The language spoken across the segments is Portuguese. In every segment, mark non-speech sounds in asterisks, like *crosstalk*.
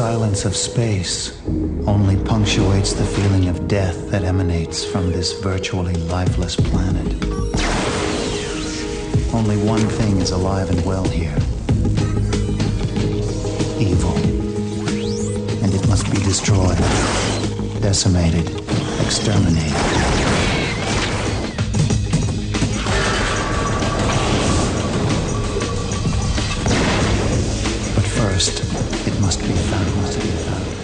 silence of space only punctuates the feeling of death that emanates from this virtually lifeless planet. Only one thing is alive and well here evil. And it must be destroyed, decimated, exterminated. first, it must be found, must be found.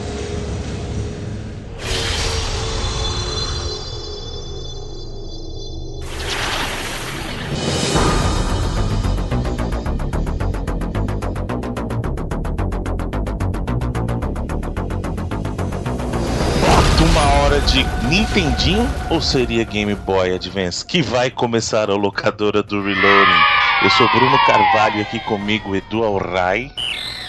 de Nintendinho ou seria Game Boy Advance? Que vai começar a locadora do Reloading. Eu sou Bruno Carvalho aqui comigo Edu Alray.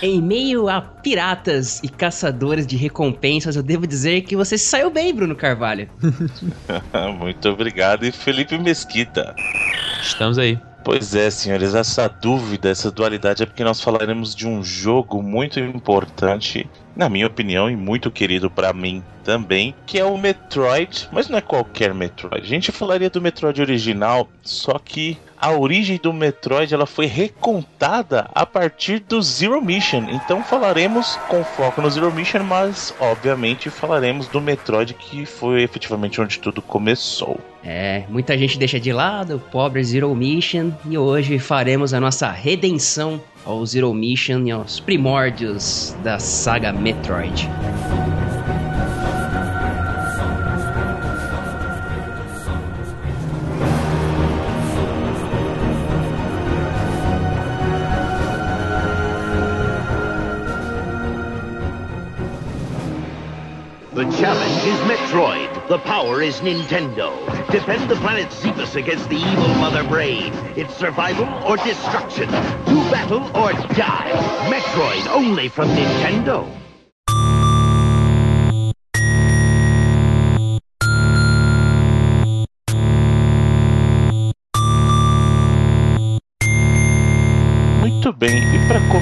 Em meio a piratas e caçadores de recompensas, eu devo dizer que você saiu bem, Bruno Carvalho. *laughs* Muito obrigado. E Felipe Mesquita. Estamos aí. Pois é, senhores, essa dúvida, essa dualidade é porque nós falaremos de um jogo muito importante, na minha opinião, e muito querido para mim também, que é o Metroid, mas não é qualquer Metroid. A gente falaria do Metroid original, só que a origem do Metroid ela foi recontada a partir do Zero Mission. Então falaremos com foco no Zero Mission, mas obviamente falaremos do Metroid que foi efetivamente onde tudo começou. É, muita gente deixa de lado o pobre Zero Mission e hoje faremos a nossa redenção ao Zero Mission e aos primórdios da saga Metroid. The challenge is Metroid. The power is Nintendo. Defend the planet Zebus against the evil Mother Brain. It's survival or destruction. Do battle or die. Metroid only from Nintendo.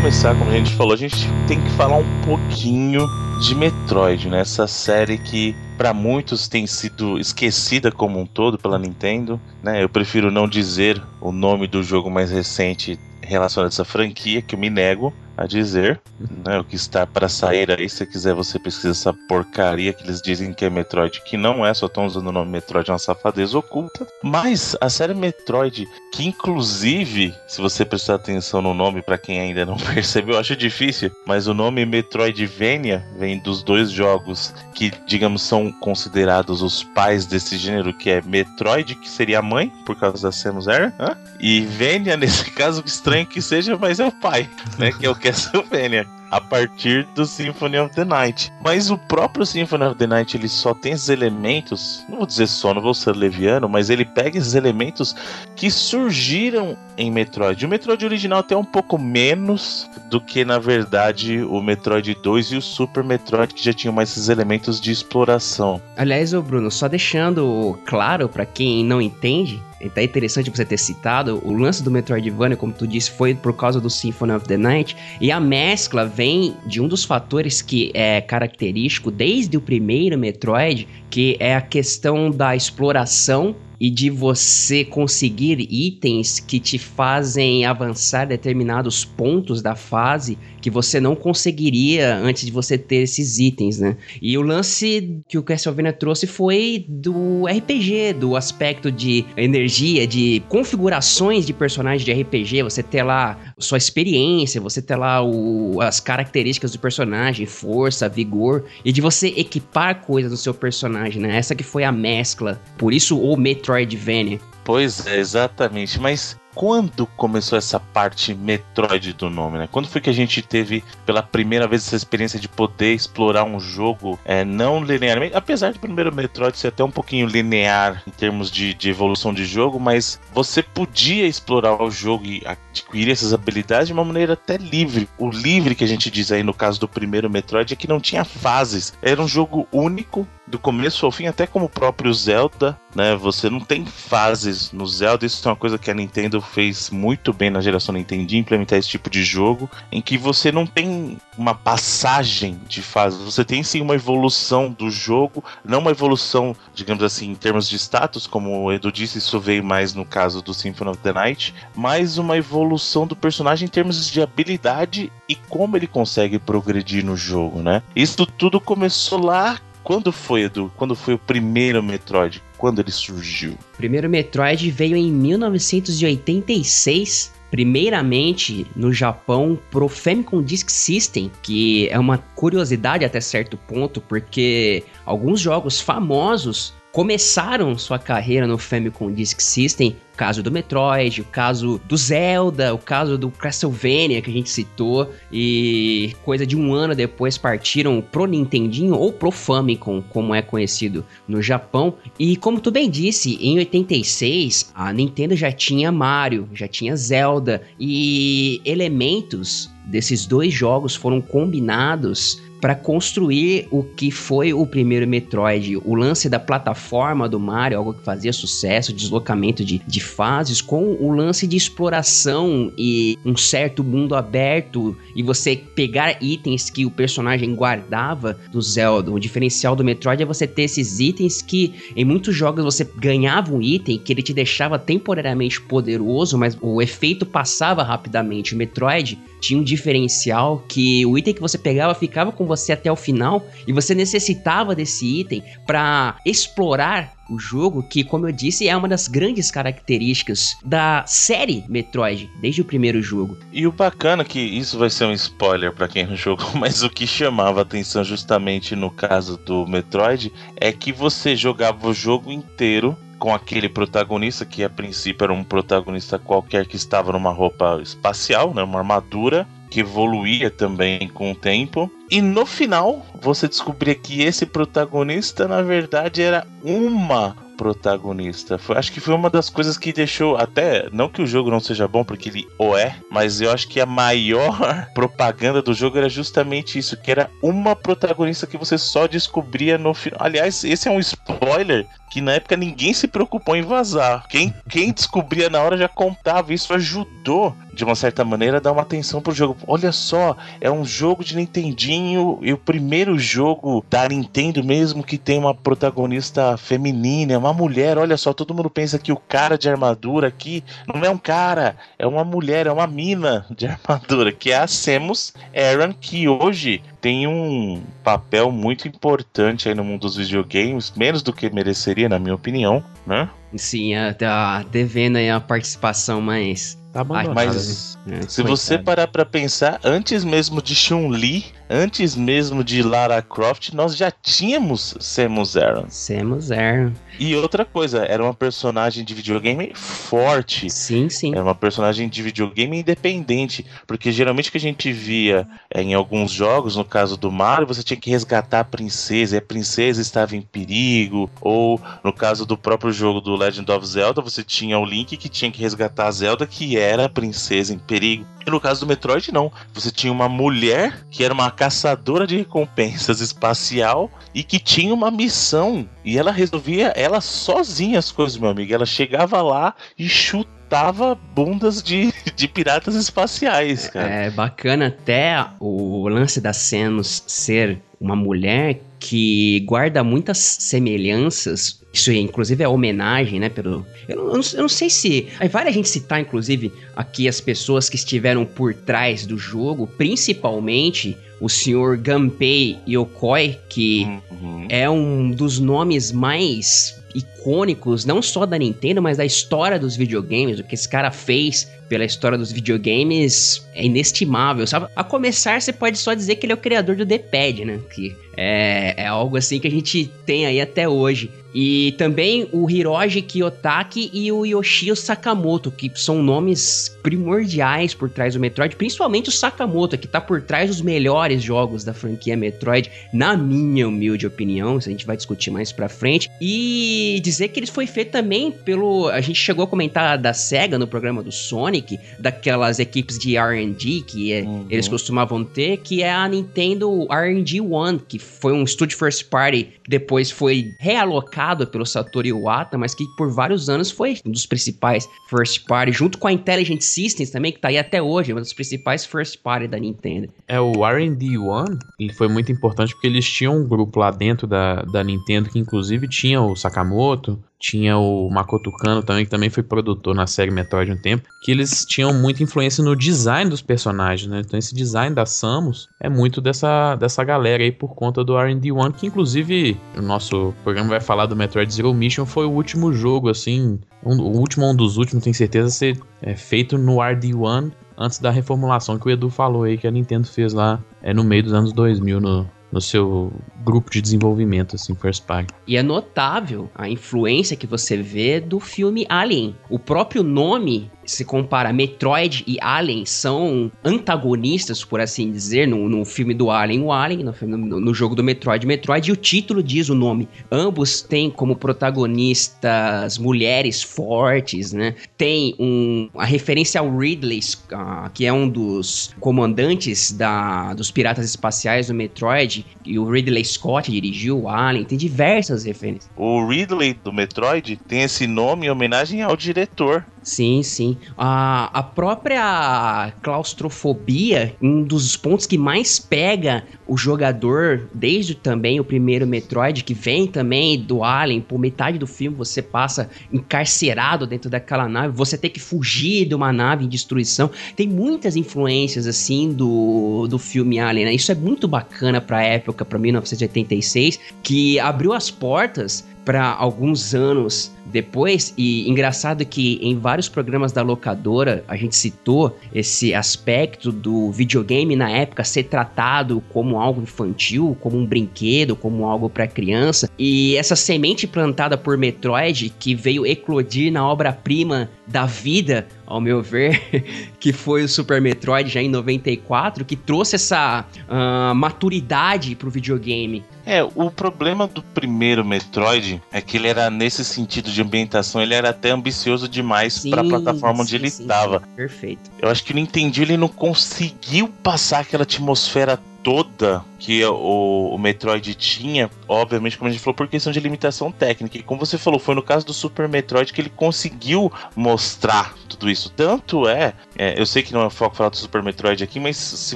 Começar, como a gente falou, a gente tem que falar um pouquinho de Metroid, né? Essa série que para muitos tem sido esquecida como um todo pela Nintendo, né? Eu prefiro não dizer o nome do jogo mais recente relacionado a essa franquia, que eu me nego a dizer, né, o que está para sair aí, se quiser você pesquisa essa porcaria que eles dizem que é Metroid, que não é, só estão usando o nome Metroid, é uma safadeza oculta. Mas a série Metroid, que inclusive, se você prestar atenção no nome, para quem ainda não *laughs* percebeu, eu acho difícil, mas o nome Metroidvania vem dos dois jogos que, digamos, são considerados os pais desse gênero, que é Metroid, que seria a mãe, por causa da Samus Aran, e Venia, *laughs* nesse caso, estranho que seja, mas é o pai, né, que é o Castlevania a partir do Symphony of the Night. Mas o próprio Symphony of the Night ele só tem esses elementos, não vou dizer só, não vou ser leviano, mas ele pega esses elementos que surgiram em Metroid. O Metroid original até um pouco menos do que na verdade o Metroid 2 e o Super Metroid que já tinham mais esses elementos de exploração. Aliás, ô Bruno, só deixando claro para quem não entende, é interessante você ter citado, o lance do Metroidvania, como tu disse, foi por causa do Symphony of the Night, e a mescla vem de um dos fatores que é característico desde o primeiro Metroid, que é a questão da exploração e de você conseguir itens que te fazem avançar determinados pontos da fase que você não conseguiria antes de você ter esses itens, né? E o lance que o Castlevania trouxe foi do RPG, do aspecto de energia, de configurações de personagens de RPG, você ter lá sua experiência, você ter lá o, as características do personagem, força, vigor, e de você equipar coisas no seu personagem, né? Essa que foi a mescla. Por isso o Metroidvania. Pois é, exatamente. Mas quando começou essa parte Metroid do nome, né? Quando foi que a gente teve pela primeira vez essa experiência de poder explorar um jogo é, não linearmente? Apesar de primeiro Metroid ser até um pouquinho linear em termos de, de evolução de jogo, mas você podia explorar o jogo e adquirir essas habilidades de uma maneira até livre. O livre que a gente diz aí no caso do primeiro Metroid é que não tinha fases. Era um jogo único do começo ao fim, até como o próprio Zelda, né? Você não tem fases no Zelda, isso é uma coisa que a Nintendo fez muito bem na geração Nintendo, implementar esse tipo de jogo, em que você não tem uma passagem de fase, você tem sim uma evolução do jogo, não uma evolução, digamos assim, em termos de status, como o Edu disse, isso veio mais no caso do Symphony of the Night, mas uma evolução do personagem em termos de habilidade e como ele consegue progredir no jogo, né? Isso tudo começou lá quando foi, Edu? Quando foi o primeiro Metroid? Quando ele surgiu? O primeiro Metroid veio em 1986 primeiramente no Japão pro Famicom Disk System, que é uma curiosidade até certo ponto, porque alguns jogos famosos começaram sua carreira no Famicom Disk System o caso do Metroid, o caso do Zelda, o caso do Castlevania que a gente citou, e coisa de um ano depois partiram pro Nintendinho ou pro Famicom, como é conhecido no Japão. E como tu bem disse, em 86 a Nintendo já tinha Mario, já tinha Zelda e elementos desses dois jogos foram combinados para construir o que foi o primeiro Metroid. O lance da plataforma do Mario, algo que fazia sucesso, deslocamento de, de fases, com o lance de exploração e um certo mundo aberto e você pegar itens que o personagem guardava do Zelda. O diferencial do Metroid é você ter esses itens que em muitos jogos você ganhava um item que ele te deixava temporariamente poderoso, mas o efeito passava rapidamente. O Metroid tinha um diferencial que o item que você pegava ficava com você até o final e você necessitava desse item para explorar o jogo, que, como eu disse, é uma das grandes características da série Metroid, desde o primeiro jogo. E o bacana é que isso vai ser um spoiler para quem não *laughs* jogou, mas o que chamava atenção justamente no caso do Metroid é que você jogava o jogo inteiro com aquele protagonista que a princípio era um protagonista qualquer que estava numa roupa espacial, né, uma armadura que evoluía também com o tempo. E no final, você descobria que esse protagonista na verdade era uma protagonista. Foi, acho que foi uma das coisas que deixou até não que o jogo não seja bom porque ele o é, mas eu acho que a maior *laughs* propaganda do jogo era justamente isso, que era uma protagonista que você só descobria no final. Aliás, esse é um spoiler que na época ninguém se preocupou em vazar. Quem, quem descobria na hora já contava. Isso ajudou, de uma certa maneira, a dar uma atenção pro jogo. Olha só, é um jogo de Nintendinho e o primeiro jogo da Nintendo mesmo que tem uma protagonista feminina, uma mulher. Olha só, todo mundo pensa que o cara de armadura aqui não é um cara, é uma mulher, é uma mina de *laughs* armadura, que é a Samus Aran, que hoje tem um papel muito importante aí no mundo dos videogames, menos do que mereceria, na minha opinião, né? Sim, tá devendo aí a participação mais Tá abandonado. Mas É, se você parar pra pensar, antes mesmo de Chun-Li, antes mesmo de Lara Croft, nós já tínhamos Samus Aran. Samus Aran. E outra coisa, era uma personagem de videogame forte. Sim, sim. Era uma personagem de videogame independente. Porque geralmente o que a gente via é, em alguns jogos, no caso do Mario, você tinha que resgatar a princesa, e a princesa estava em perigo. Ou no caso do próprio jogo do Legend of Zelda, você tinha o Link que tinha que resgatar a Zelda, que era a princesa em perigo. E no caso do Metroid, não. Você tinha uma mulher que era uma caçadora de recompensas espacial e que tinha uma missão. E ela resolvia ela sozinha as coisas, meu amigo. Ela chegava lá e chutava bundas de, *laughs* de piratas espaciais, cara. É bacana até o lance da Samus ser uma mulher que guarda muitas semelhanças. Isso aí, inclusive, é homenagem, né? Pelo. Eu não, eu não, sei se. Aí vale a gente citar, inclusive, aqui as pessoas que estiveram por trás do jogo, principalmente o senhor Gunpei Yokoi, que Uhum. é um dos nomes mais icônicos, não só da Nintendo, mas da história dos videogames. O que esse cara fez pela história dos videogames é inestimável, sabe? A começar, você pode só dizer que ele é o criador do D-Pad, né? Que é, é algo assim que a gente tem aí até hoje. E também o Hiroji Kiyotaki e o Yoshio Sakamoto, que são nomes primordiais por trás do Metroid, principalmente o Sakamoto, que tá por trás dos melhores jogos da franquia Metroid, na minha humilde opinião, isso a gente vai discutir mais pra frente. E dizer que ele foi feito também pelo. A gente chegou a comentar da SEGA no programa do Sonic, daquelas equipes de RD que é, uhum. eles costumavam ter, que é a Nintendo RD One, que foi um estúdio first party que depois foi realocado pelo Satoru Iwata, mas que por vários anos foi um dos principais first party, junto com a Intelligent Systems também, que tá aí até hoje, uma das principais first party da Nintendo. É, o R&D One, ele foi muito importante porque eles tinham um grupo lá dentro da, da Nintendo que inclusive tinha o Sakamoto, tinha o Makoto Kano também, que também foi produtor na série Metroid um tempo, que eles tinham muita influência no design dos personagens, né? Então esse design da Samus é muito dessa, dessa galera aí por conta do R&D One, que inclusive o nosso programa vai falar do Metroid Zero Mission, foi o último jogo, assim, um, o último, um dos últimos, tenho certeza, ser é, feito no RD1 antes da reformulação que o Edu falou aí, que a Nintendo fez lá é, no meio dos anos 2000 no, no seu grupo de desenvolvimento, assim, first party. E é notável a influência que você vê do filme Alien. O próprio nome se compara Metroid e Alien são antagonistas, por assim dizer, no, no filme do Alien, o Alien, no, no, no, jogo do Metroid, Metroid, e o título diz o nome. Ambos têm como protagonistas mulheres fortes, né? Tem um, a referência ao Ridley, uh, que é um dos comandantes da, dos piratas espaciais do Metroid, e o Ridley Scott dirigiu o Alien, tem diversas referências. O Ridley do Metroid tem esse nome em homenagem ao diretor Sim, sim. A, a própria claustrofobia, um dos pontos que mais pega o jogador, desde também o primeiro Metroid, que vem também do Alien, por metade do filme você passa encarcerado dentro daquela nave, você tem que fugir de uma nave em destruição. Tem muitas influências, assim, do, do filme Alien, né? Isso é muito bacana pra época, pra 1986, que abriu as portas para alguns anos depois. E engraçado que em vários programas da locadora a gente citou esse aspecto do videogame na época ser tratado como algo infantil, como um brinquedo, como algo para criança. E essa semente plantada por Metroid que veio eclodir na obra-prima da vida, ao meu ver, *laughs* que foi o Super Metroid já em 94, que trouxe essa uh, maturidade pro videogame. É, o problema do primeiro Metroid é que ele era, nesse sentido de ambientação, ele era até ambicioso demais para a plataforma onde sim, ele estava. Perfeito. Eu acho que o Nintendo ele não conseguiu passar aquela atmosfera toda que o, o, Metroid tinha, obviamente, como a gente falou, por questão de limitação técnica. E como você falou, foi no caso do Super Metroid que ele conseguiu mostrar tudo isso. Tanto é, é eu sei que não é foco falar do Super Metroid aqui, mas se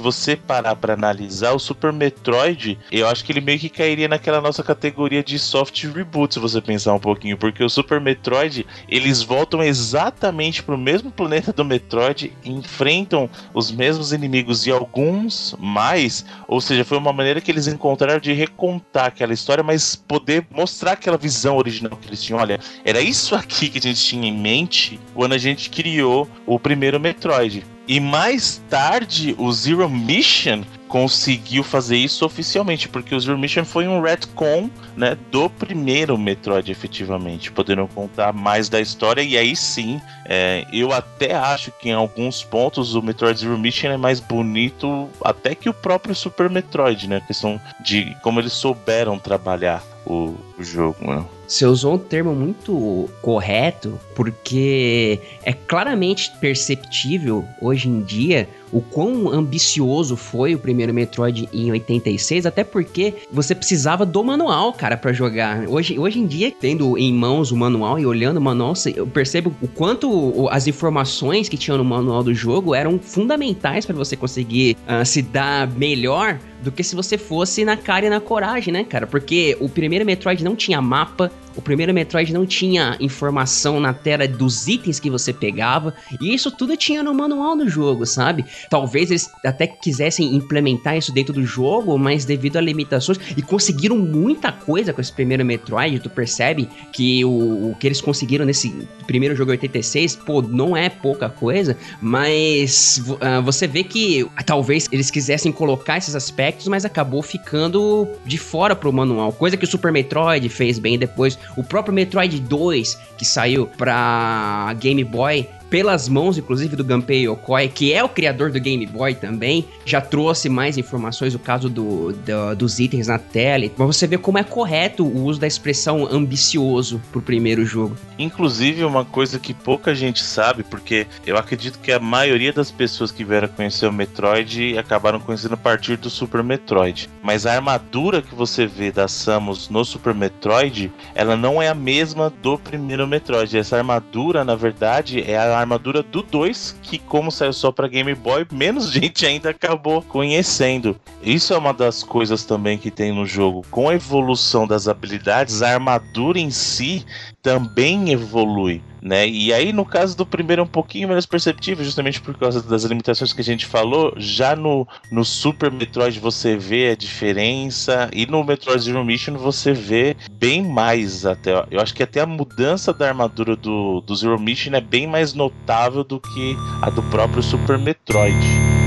você parar para analisar, o Super Metroid, eu acho que ele meio que cairia naquela nossa categoria de soft reboot, se você pensar um pouquinho, porque o Super Metroid, eles voltam exatamente pro mesmo planeta do Metroid, enfrentam os mesmos inimigos e alguns mais, ou seja, foi uma maneira que eles encontraram de recontar aquela história, mas poder mostrar aquela visão original que eles tinham. Olha, era isso aqui que a gente tinha em mente quando a gente criou o primeiro Metroid. E mais tarde, o Zero Mission conseguiu fazer isso oficialmente, porque o Zero Mission foi um retcon, né, do primeiro Metroid, efetivamente, podendo contar mais da história, e aí sim, é, eu até acho que em alguns pontos o Metroid Zero Mission é mais bonito até que o próprio Super Metroid, né, a questão de como eles souberam trabalhar o, o jogo, né. Você usou um termo muito correto, porque é claramente perceptível hoje em dia o quão ambicioso foi o primeiro Metroid em 86, até porque você precisava do manual, cara, para jogar. Hoje, hoje em dia, tendo em mãos o manual e olhando o manual, eu percebo o quanto as informações que tinham no manual do jogo eram fundamentais para você conseguir uh, se dar melhor do que se você fosse na cara e na coragem, né, cara? Porque o primeiro Metroid não tinha mapa, o primeiro Metroid não tinha informação na tela dos itens que você pegava, e isso tudo tinha no manual do jogo, sabe? Talvez eles até quisessem implementar isso dentro do jogo, mas devido a limitações, e conseguiram muita coisa com esse primeiro Metroid, tu percebe que o, o que eles conseguiram nesse primeiro jogo 86, pô, não é pouca coisa, mas uh, você vê que talvez eles quisessem colocar esses aspectos aspectos, mas acabou ficando de fora pro manual. Coisa que o Super Metroid fez bem depois. O próprio Metroid 2, que saiu pra Game Boy, pelas mãos, inclusive, do Gunpei Yokoi, que é o criador do Game Boy também, já trouxe mais informações, o caso do, do, dos itens na tela, pra você ver como é correto o uso da expressão ambicioso pro primeiro jogo. Inclusive, uma coisa que pouca gente sabe, porque eu acredito que a maioria das pessoas que vieram conhecer o Metroid acabaram conhecendo a partir do Super Metroid. Mas a armadura que você vê da Samus no Super Metroid, ela não é a mesma do primeiro Metroid. Essa armadura, na verdade, é a armadura do 2, que como saiu só para Game Boy, menos *laughs* gente ainda acabou conhecendo. Isso é uma das coisas também que tem no jogo. Com a evolução das habilidades, a armadura em si também evolui, né? E aí no caso do primeiro é um pouquinho menos perceptível, justamente por causa das limitações que a gente falou. Já no, no Super Metroid você vê a diferença e no Metroid Zero Mission você vê bem mais até. Eu acho que até a mudança da armadura do, do Zero Mission é bem mais notável do que a do próprio Super Metroid.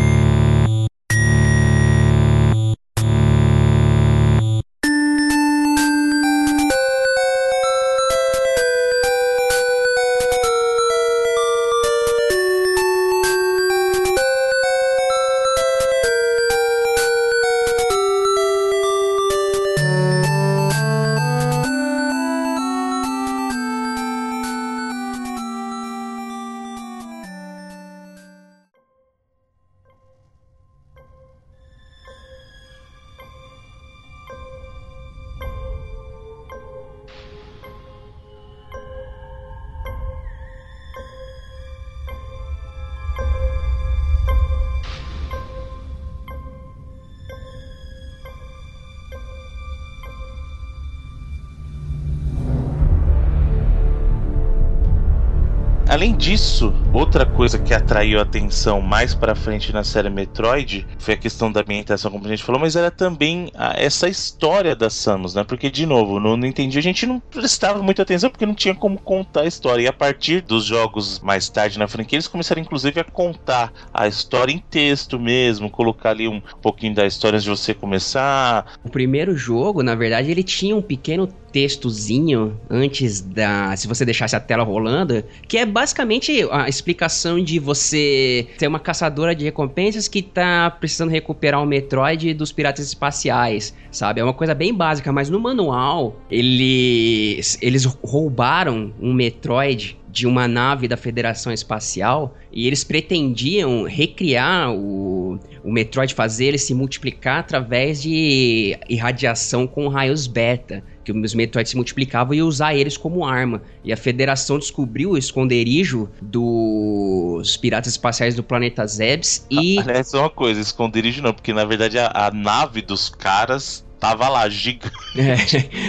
Além disso, outra coisa que atraiu a atenção mais para frente na série Metroid foi a questão da ambientação, como a gente falou, mas era também a, essa história da Samus, né? Porque, de novo, no Nintendo a gente não prestava muita atenção porque não tinha como contar a história. E a partir dos jogos mais tarde na franquia, eles começaram inclusive a contar a história em texto mesmo, colocar ali um pouquinho da história antes de você começar. O primeiro jogo, na verdade, ele tinha um pequeno textozinho antes da. Se você deixasse a tela rolando, que é basicamente a explicação de você ter uma caçadora de recompensas que tá precisando recuperar o Metroid dos piratas espaciais, sabe? É uma coisa bem básica, mas no manual eles, eles roubaram um Metroid de uma nave da Federação Espacial e eles pretendiam recriar o, o Metroid, fazer ele se multiplicar através de irradiação com raios beta que os Metroids se multiplicavam e usar eles como arma. E a Federação descobriu o esconderijo dos piratas espaciais do planeta Zebes e... Aliás, só uma coisa, esconderijo não, porque na verdade a, a nave dos caras tava lá, gigante. *laughs* É,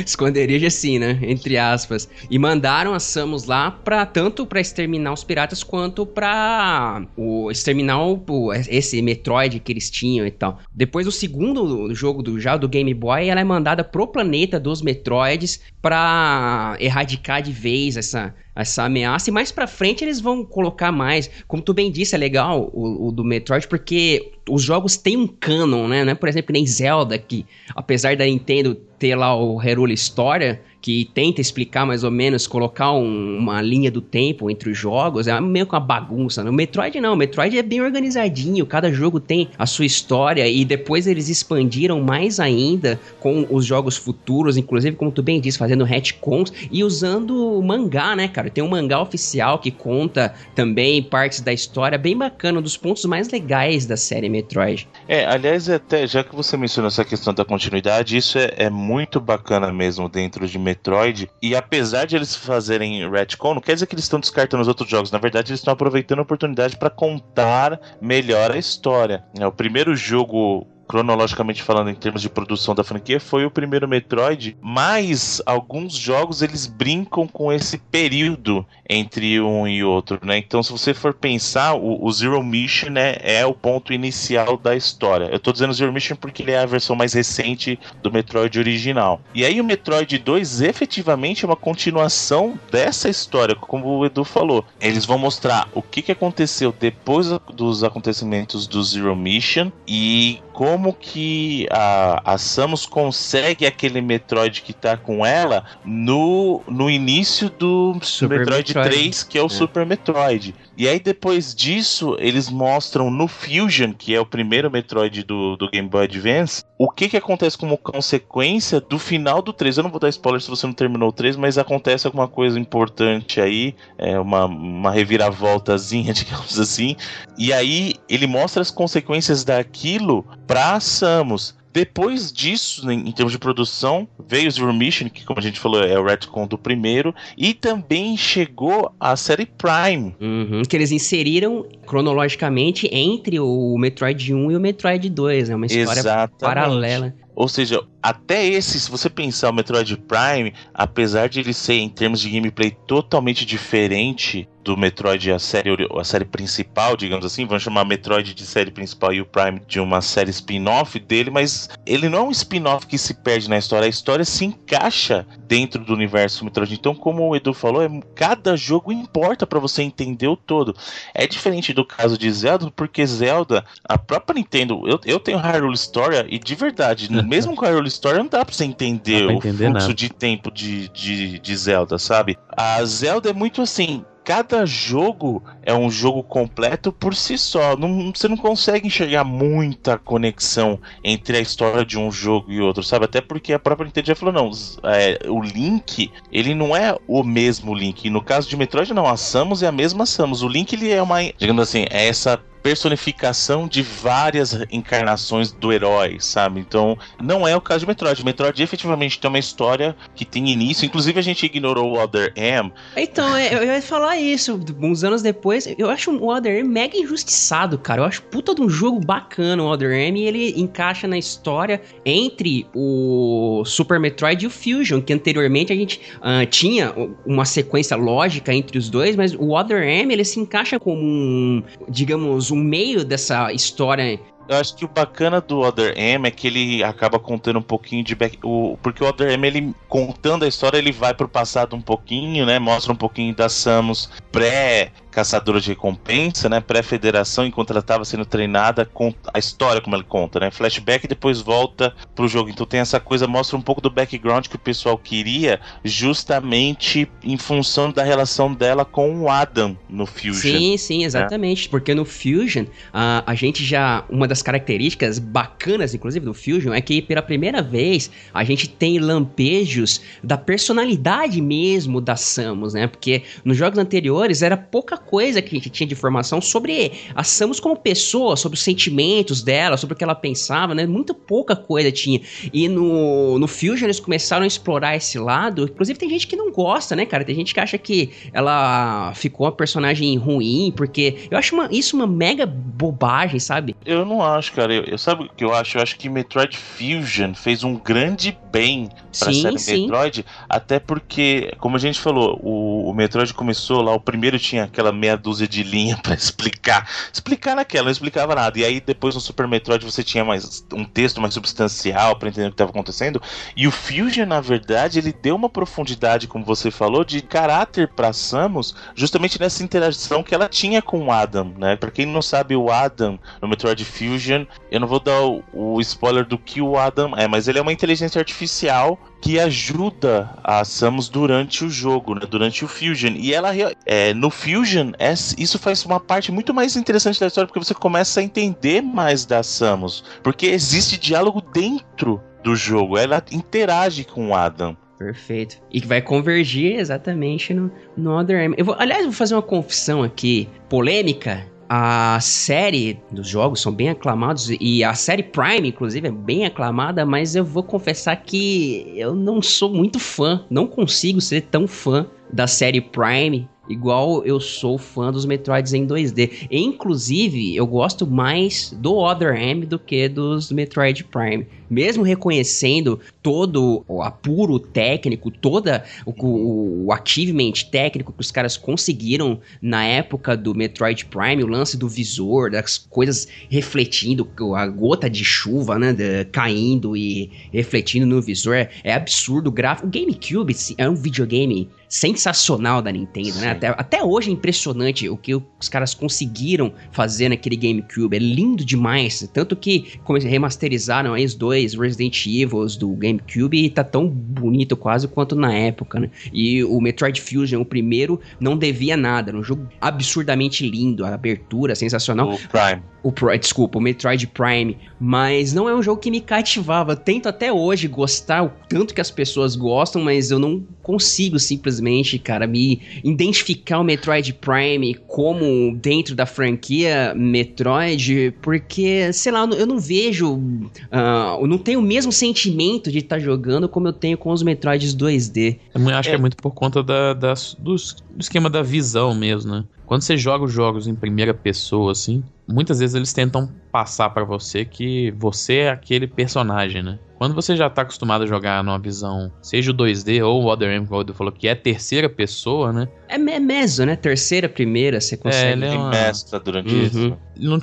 esconderijo assim, né? Entre aspas. E mandaram a Samus lá pra, tanto pra exterminar os piratas quanto pra o, exterminar o, esse Metroid que eles tinham e tal. Depois do segundo jogo do, já do Game Boy, ela é mandada pro planeta dos Metroids pra erradicar de vez essa, essa ameaça. E mais pra frente eles vão colocar mais. Como tu bem disse, é legal o, o do Metroid, porque os jogos têm um canon, né? Não é, por exemplo, nem Zelda, que apesar da Nintendo ter lá o Hyrule História, que tenta explicar mais ou menos, colocar um, uma linha do tempo entre os jogos, é meio que uma bagunça. No né? Metroid não, o Metroid é bem organizadinho, cada jogo tem a sua história e depois eles expandiram mais ainda com os jogos futuros, inclusive, como tu bem disse, fazendo retcons e usando mangá, né, cara? Tem um mangá oficial que conta também partes da história, bem bacana, um dos pontos mais legais da série Metroid. É, aliás, até já que você mencionou essa questão da continuidade, isso é, é muito bacana mesmo dentro de Metroid Metroid. E apesar de eles fazerem retcon, não quer dizer que eles estão descartando os outros jogos. Na verdade, eles estão aproveitando a oportunidade para contar melhor a história. É, o primeiro jogo cronologicamente falando, em termos de produção da franquia, foi o primeiro Metroid, mas alguns jogos eles brincam com esse período entre um e outro, né? Então, se você for pensar, o, o Zero Mission né, é o ponto inicial da história. Eu tô dizendo Zero Mission porque ele é a versão mais recente do Metroid original. E aí o Metroid 2 efetivamente é uma continuação dessa história, como o Edu falou. Eles vão mostrar o que, que aconteceu depois dos acontecimentos do Zero Mission e como como que a, a Samus consegue aquele Metroid que tá com ela no, no início do Super Metroid, Metroid. 3, que é o É. Super Metroid. E aí depois disso, eles mostram no Fusion, que é o primeiro Metroid do, do Game Boy Advance, o que que acontece como consequência do final do 3. Eu não vou dar spoiler se você não terminou o 3, mas acontece alguma coisa importante aí, é uma, uma reviravoltazinha, *laughs* digamos assim. E aí ele mostra as consequências daquilo pra Samus. Depois disso, em em termos de produção, veio o Zero Mission, que como a gente falou é o retcon do primeiro, e também chegou a série Prime. Uhum, que eles inseriram cronologicamente entre o Metroid 1 e o Metroid 2, né? Uma história Exatamente. paralela. Ou seja, até esse, se você pensar o Metroid Prime, apesar de ele ser em termos de gameplay totalmente diferente do Metroid a série a série principal, digamos assim, vamos chamar Metroid de série principal e o Prime de uma série spin-off dele, mas ele não é um spin-off que se perde na história, a história se encaixa dentro do universo Metroid. Então, como o Edu falou, é, cada jogo importa para você entender o todo. É diferente do caso de Zelda, porque Zelda, a própria Nintendo, eu, eu tenho Hyrule Story e de verdade, *laughs* mesmo com Hyrule Story não dá pra você entender, pra o entender fluxo nada. de tempo de, de, de Zelda, sabe? A Zelda é muito assim. Cada jogo é um jogo completo por si só. Não- você não consegue enxergar muita conexão entre a história de um jogo e outro, sabe? Até porque a própria Nintendo já falou, não, é, o Link, ele não é o mesmo Link. E no caso de Metroid, não, a Samus é a mesma Samus. O Link, ele é uma, digamos assim, é essa personificação de várias encarnações do herói, sabe? Então, não é o caso de Metroid. Metroid efetivamente tem uma história que tem início. Inclusive, a gente ignorou o Other M. Então, é, eu ia falar isso, uns anos depois, eu acho o Other M mega injustiçado, cara. Eu acho puta de um jogo bacana o Other M e ele encaixa na história entre o Super Metroid e o Fusion, que anteriormente a gente ah, tinha uma sequência lógica entre os dois, mas o Other M ele se encaixa como um, digamos, um meio dessa história Eu acho que o bacana do Other M é que ele acaba contando um pouquinho de back. O, porque o Other M, ele contando a história, ele vai pro passado um pouquinho, né? Mostra um pouquinho da Samus pré caçadora de recompensa, né? Pré-federação, enquanto ela estava sendo treinada, com a história como ele conta, né? Flashback e depois volta pro jogo. Então tem essa coisa, mostra um pouco do background que o pessoal queria, justamente em função da relação dela com o Adam no Fusion. Sim, sim, exatamente. Porque no Fusion, a, a gente já. Uma das características bacanas, inclusive, do Fusion é que pela primeira vez a gente tem lampejos da personalidade mesmo da Samus, né? Porque nos jogos anteriores era pouca coisa que a gente tinha de informação sobre a Samus como pessoa, sobre os sentimentos dela, sobre o que ela pensava, né? Muito pouca coisa tinha. E no, no Fusion eles começaram a explorar esse lado. Inclusive tem gente que não gosta, né, cara? Tem gente que acha que ela ficou uma personagem ruim, porque eu acho uma- isso uma mega bobagem, sabe? Eu não acho, cara. Eu, eu- sabe o que eu acho? Eu acho que Metroid Fusion fez um grande bem pra Sim, série sim. Metroid, até porque, como a gente falou, o, o Metroid começou lá, o primeiro tinha aquela meia dúzia de linha *laughs* pra explicar. Explicar naquela, não explicava nada. E aí depois no Super Metroid você tinha mais um texto mais substancial pra entender o que estava acontecendo. E o Fusion, na verdade, ele deu uma profundidade, como você falou, de caráter pra Samus, justamente nessa interação que ela tinha com o Adam, né? Pra quem não sabe, o Adam no Metroid Fusion, eu não vou dar o, o spoiler do que o Adam é, mas ele é uma inteligência artificial que ajuda a Samus durante o jogo, né? Durante o Fusion. E ela é, no Fusion, é- isso faz uma parte muito mais interessante da história, porque você começa a entender mais da Samus. Porque existe diálogo dentro do jogo. Ela interage com o Adam. Perfeito. E que vai convergir exatamente no, no Other M. Eu vou, aliás, vou fazer uma confissão aqui, polêmica. A série dos jogos são bem aclamados e a série Prime, inclusive, é bem aclamada, mas eu vou confessar que eu não sou muito fã, não consigo ser tão fã da série Prime igual eu sou fã dos Metroids em 2D. E, inclusive, eu gosto mais do Other M do que dos Metroid Prime. Mesmo reconhecendo todo o apuro técnico, toda o, o, o achievement técnico que os caras conseguiram na época do Metroid Prime, o lance do visor, das coisas refletindo, a gota de chuva, né, de- caindo e refletindo no visor, é, é absurdo o gráfico. O GameCube é um videogame sensacional da Nintendo, né? Até, até hoje é impressionante o que os caras conseguiram fazer naquele GameCube. É lindo demais. Tanto que como eles remasterizaram aí os dois Resident Evil do GameCube e tá tão bonito quase quanto na época, né? E o Metroid Fusion, o primeiro, não devia nada. Era um jogo absurdamente lindo. A abertura sensacional. O Prime. O Pro, desculpa, o Metroid Prime. Mas não é um jogo que me cativava. Eu tento até hoje gostar o tanto que as pessoas gostam, mas eu não consigo simplesmente, cara, me identificar o Metroid Prime como dentro da franquia Metroid, porque, sei lá, eu não vejo. Uh, eu não tenho o mesmo sentimento de estar tá jogando como eu tenho com os Metroids 2D. Eu acho é. que é muito por conta da, da, do esquema da visão mesmo, né? Quando você joga os jogos em primeira pessoa, assim, muitas vezes eles tentam passar para você que você é aquele personagem, né? Quando você já tá acostumado a jogar numa visão, seja o 2D ou o Other M, como o falou, que é terceira pessoa, né? É meso, né? Terceira, primeira, você consegue. É, ele é uma... mescla durante uhum. isso.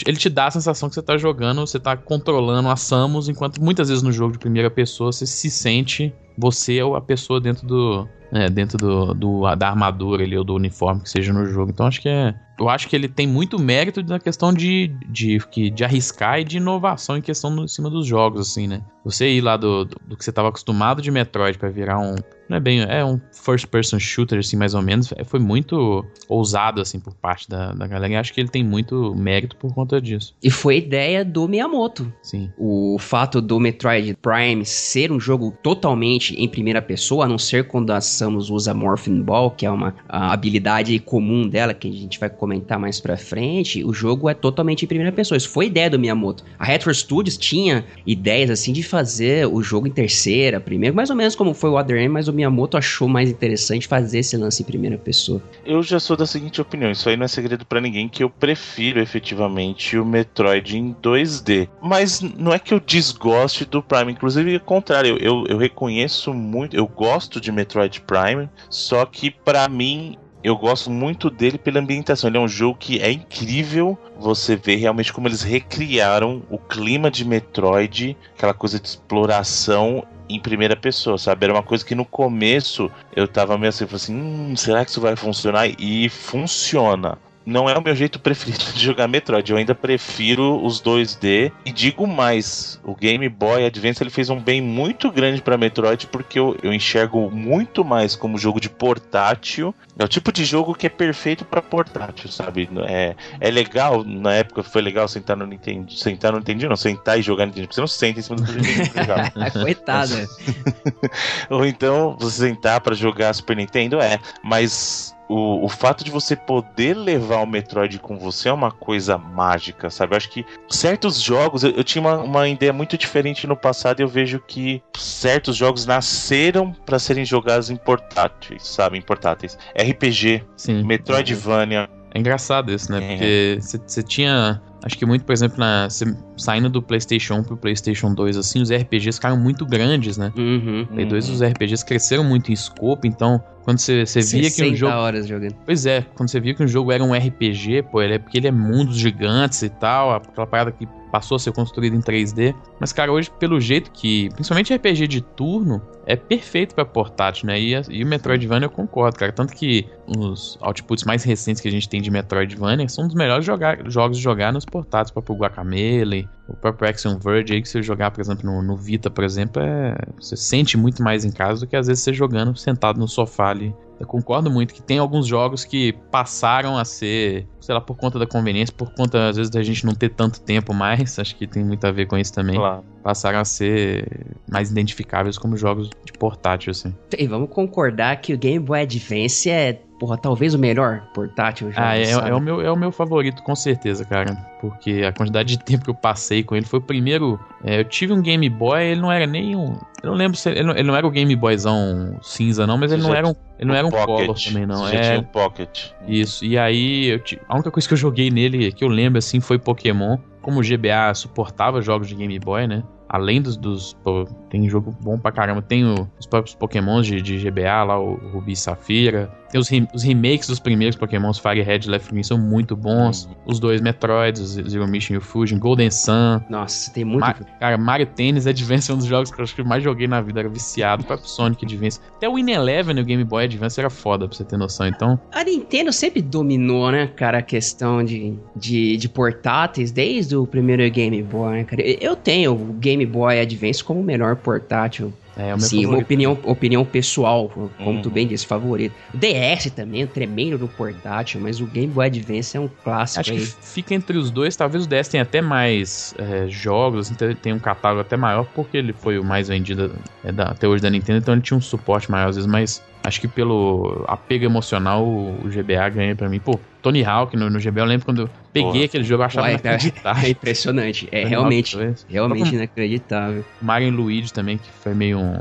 Ele te dá a sensação que você tá jogando, você tá controlando a Samus, enquanto muitas vezes no jogo de primeira pessoa você se sente você ou a pessoa dentro do, é, dentro do, do, da armadura ali, ou do uniforme que seja no jogo. Então acho que é. Eu acho que ele tem muito mérito na questão de, de, de, de arriscar e de inovação em questão no, em cima dos jogos, assim, né? Você ir lá do, do, do que você estava acostumado de Metroid para virar um, não é bem. É um first person shooter, assim, mais ou menos. É, foi muito ousado, assim, por parte da, da galera. E acho que ele tem muito mérito por conta disso. E foi ideia do Miyamoto. Sim. O fato do Metroid Prime ser um jogo totalmente em primeira pessoa, a não ser quando a Samus usa Morphin Ball, que é uma habilidade comum dela, que a gente vai comentar mais pra frente, o jogo é totalmente em primeira pessoa. Isso foi ideia do Miyamoto. A Retro Studios tinha ideias, assim, de fazer o jogo em terceira, primeiro, mais ou menos como foi o Other M, mas o Miyamoto achou mais interessante fazer esse lance em primeira pessoa. Eu já sou da seguinte opinião, isso aí não é segredo para ninguém, que eu prefiro efetivamente o Metroid em 2D. Mas não é que eu desgoste do Prime, inclusive, ao contrário, eu, eu reconheço muito, eu gosto de Metroid Prime, só que para mim eu gosto muito dele pela ambientação. Ele é um jogo que é incrível você ver realmente como eles recriaram o clima de Metroid, aquela coisa de exploração em primeira pessoa, sabe? Era uma coisa que no começo eu tava meio assim, assim, hum, será que isso vai funcionar? E funciona não é o meu jeito *laughs* preferido de jogar Metroid. Eu ainda prefiro os 2D. E digo mais: o Game Boy Advance ele fez um bem muito grande para Metroid porque eu, eu enxergo muito mais como jogo de portátil. É o tipo de jogo que é perfeito para portátil, sabe? É, é legal, na época foi legal sentar no Nintendo. Sentar no Nintendo, não, sentar e jogar no Nintendo. Porque você não senta em cima do Nintendo. *laughs* Coitado. *laughs* Ou então você sentar para jogar Super Nintendo, é. Mas o, o fato de você poder levar o Metroid com você é uma coisa mágica, sabe? Eu acho que certos jogos, eu, eu tinha uma, uma, ideia muito diferente no passado e eu vejo que certos jogos nasceram para serem jogados em portáteis, sabe? Em portáteis. RPG, Sim. Metroidvania. É engraçado isso, né? É. Porque você tinha Acho que muito, por exemplo, na, saindo do PlayStation 1 pro PlayStation 2, assim, os RPGs ficaram muito grandes, né? Uhum, Play 2 os RPGs cresceram muito em escopo, então quando você, você via que um jogo. horas jogando. Pois é, quando você via que um jogo era um RPG, pô, ele é porque ele é mundos gigantes e tal, aquela parada que passou a ser construída em 3D. Mas, cara, hoje, pelo jeito que, principalmente RPG de turno, é perfeito para portátil, né? E, e o Metroidvania eu concordo, cara. Tanto que os outputs mais recentes que a gente tem de Metroidvania são um dos melhores jogar, jogos de jogar nos portáteis, para o Guacamele, o próprio Action Verge aí, que você jogar, por exemplo, no, no, Vita, por exemplo, é, você sente muito mais em casa do que às vezes você jogando sentado no sofá ali. Eu concordo muito que tem alguns jogos que passaram a ser, sei lá, por conta da conveniência, por conta, às vezes, da gente não ter tanto tempo mais, *laughs* acho que tem muito a ver com isso também. Claro. Passaram a ser mais identificáveis como jogos de portátil, assim. E vamos concordar que o Game Boy Advance é porra, talvez o melhor portátil já. Ah, é, é, o meu, é o meu favorito, com certeza, cara. Porque a quantidade de *laughs* tempo que eu passei com ele foi o primeiro. É, eu tive um Game Boy, ele não era nem um. Eu não lembro se. Ele não, ele não era o Game Boyzão cinza, não, mas ele não era um. Ele não era um Pocket. Color também, não. Você é... tinha um Pocket. Isso. E aí, eu t... a única coisa que eu joguei nele, que eu lembro assim, foi Pokémon. Como o GBA suportava jogos de Game Boy, né? além dos, dos pô, tem jogo bom pra caramba. Tem o, os próprios Pokémons de, de GBA lá, o Rubi e Safira. Tem os, re os remakes dos primeiros Pokémons, Fire Red e Left Green, são muito bons. Uhum. Os dois Metroids, Zero Mission e o Fusion, Golden Sun. Nossa, tem muito. Ma cara, Mario Tennis Advance é um dos jogos que eu acho que eu mais joguei na vida. Era viciado. O Sonic Advance. Até o Win Eleven no Game Boy Advance era foda, pra você ter noção. Então. A Nintendo sempre dominou, né, cara, a questão de, de, de portáteis desde o primeiro Game Boy, né, cara? Eu tenho o Game Boy Advance como o melhor portátil é, meu Sim, uma opinião, opinião pessoal, como uhum. tu bem disse, favorito. O DS também, tremendo no portátil, mas o Game Boy Advance é um clássico Acho aí. que fica entre os dois, talvez o DS tenha até mais é, jogos, assim, tem um catálogo até maior, porque ele foi o mais vendido é, da, até hoje da Nintendo, então ele tinha um suporte maior às vezes, mas Acho que pelo apego emocional, o GBA ganha pra mim. Pô, Tony Hawk no, no GBA, eu lembro quando eu peguei aquele jogo, eu achava Ué, inacreditável. *laughs* É impressionante. É realmente, realmente inacreditável. Mario Luigi também, que foi meio um,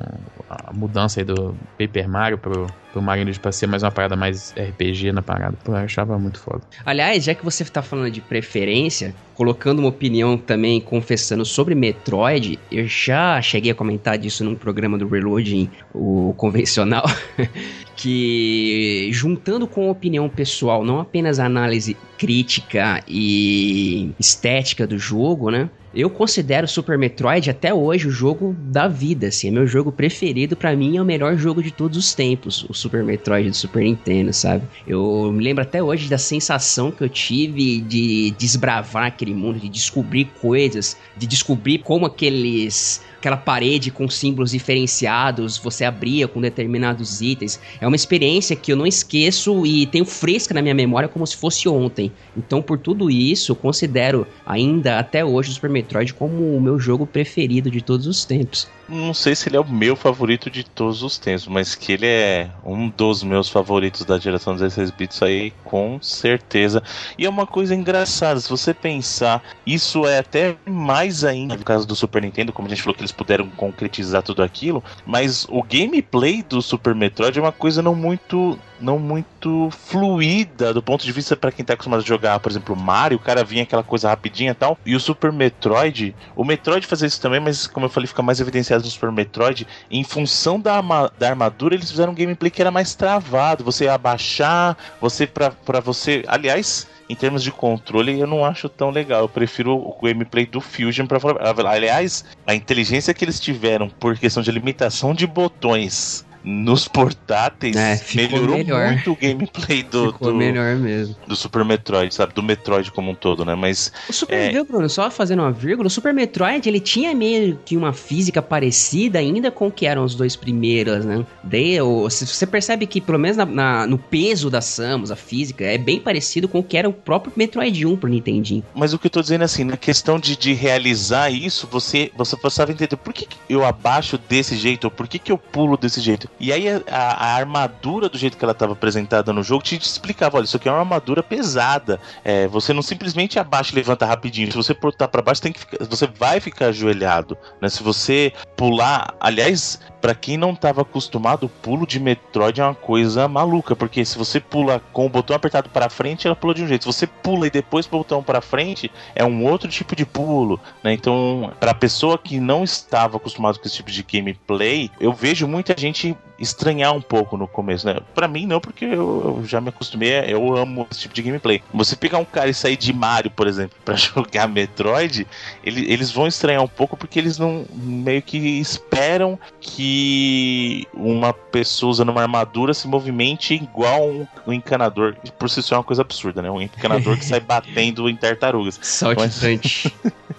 a mudança aí do Paper Mario pro, pro Luigi pra ser mais uma parada mais RPG na parada. Pô, eu achava muito foda. Aliás, já que você tá falando de preferência, colocando uma opinião também, confessando sobre Metroid, eu já cheguei a comentar disso num programa do Reloading, o convencional, *laughs* que juntando com a opinião pessoal, não apenas a análise crítica e estética do jogo, né? Eu considero Super Metroid até hoje o jogo da vida, assim, é meu jogo preferido, para mim é o melhor jogo de todos os tempos, o Super Metroid do Super Nintendo, sabe? Eu me lembro até hoje da sensação que eu tive de desbravar aquele mundo, de descobrir coisas, de descobrir como aqueles aquela parede com símbolos diferenciados, você abria com determinados itens. É uma experiência que eu não esqueço e tenho fresca na minha memória como se fosse ontem. Então, por tudo isso, eu considero ainda até hoje o Super Metroid como o meu jogo preferido de todos os tempos não sei se ele é o meu favorito de todos os tempos, mas que ele é um dos meus favoritos da geração 16 bits aí, com certeza. E é uma coisa engraçada, se você pensar, isso é até mais ainda no caso do Super Nintendo, como a gente falou que eles puderam concretizar tudo aquilo, mas o gameplay do Super Metroid é uma coisa não muito não muito fluida do ponto de vista para quem tá acostumado a jogar, por exemplo, Mario, o cara vinha aquela coisa rapidinha e tal. E o Super Metroid, o Metroid fazia isso também, mas como eu falei, fica mais evidenciado no Super Metroid. Em função da, da armadura, eles fizeram um gameplay que era mais travado. Você ia abaixar, você para você, aliás, em termos de controle, eu não acho tão legal. Eu prefiro o gameplay do Fusion para falar. Aliás, a inteligência que eles tiveram por questão de limitação de botões nos portáteis é, melhorou melhor. muito o gameplay do, ficou do, melhor mesmo. do Super Metroid, sabe? Do Metroid como um todo, né? Mas. O Super é... viu, Bruno, só fazendo uma vírgula, o Super Metroid ele tinha meio que uma física parecida ainda com o que eram os dois primeiros, né? Daí, você percebe que, pelo menos na, na, no peso da Samus, a física, é bem parecido com o que era o próprio Metroid 1 pro Nintendinho. Mas o que eu tô dizendo assim, na questão de, de realizar isso, você, você precisava entender por que, que eu abaixo desse jeito, ou por que, que eu pulo desse jeito. E aí a, a, armadura, do jeito que ela estava apresentada no jogo, te explicava: olha, isso aqui é uma armadura pesada. É, você não simplesmente abaixa e levanta rapidinho. Se você pular para baixo, tem que ficar, você vai ficar ajoelhado. Né? Se você pular. Aliás, para quem não estava acostumado, o pulo de Metroid é uma coisa maluca, porque se você pula com o botão apertado para frente, ela pula de um jeito. Se você pula e depois o botão para frente, é um outro tipo de pulo, né? Então, para pessoa que não estava acostumado com esse tipo de gameplay, eu vejo muita gente estranhar um pouco no começo, né? Para mim não, porque eu, eu, já me acostumei, eu amo esse tipo de gameplay. Você pegar um cara e sair de Mario, por exemplo, *laughs* para jogar Metroid, ele, eles vão estranhar um pouco porque eles não meio que esperam que uma pessoa usando uma armadura se movimente igual um, um encanador. Por si só é uma coisa absurda, né? Um encanador que sai *laughs* batendo em tartarugas. Saltitante. Mas... *laughs*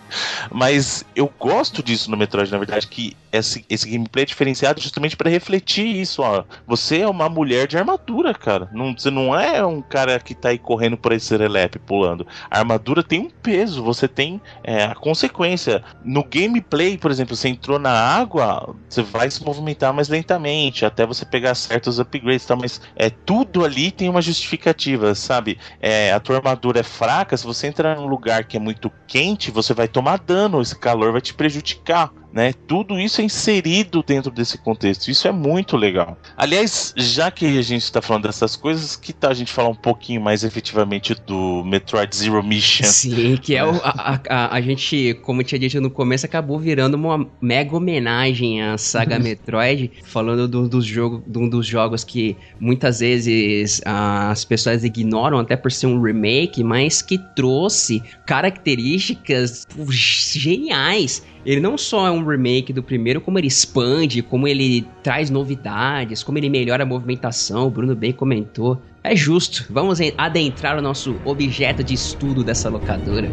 Mas eu gosto disso no Metroid, na verdade, que esse, esse gameplay é diferenciado justamente para refletir isso, ó. Você é uma mulher de armadura, cara. Não, você não é um cara que tá aí correndo por esse serelepe pulando. A armadura tem um peso, você tem é, a consequência. No gameplay, por exemplo, você entrou na água, você vai se movimentar mais lentamente, até você pegar certos upgrades, tá? Mas é, tudo ali tem uma justificativa, sabe? É, a tua armadura é fraca, se você entrar num lugar que é muito quente, você vai tomar dano, esse calor vai te prejudicar né? Tudo isso é inserido dentro desse contexto. Isso é muito legal. Aliás, já que a gente está falando dessas coisas, que tal a gente falar um pouquinho mais efetivamente do Metroid Zero Mission? Sim, que é o, a, a, a, gente, como eu tinha dito no começo, acabou virando uma mega homenagem à saga *laughs* Metroid, falando do, dos jogo, de um dos jogos que muitas vezes as pessoas ignoram até por ser um remake, mas que trouxe características geniais ele não só é um remake do primeiro, como ele expande, como ele traz novidades, como ele melhora a movimentação, o Bruno bem comentou. É justo, vamos adentrar o nosso objeto de estudo dessa locadora.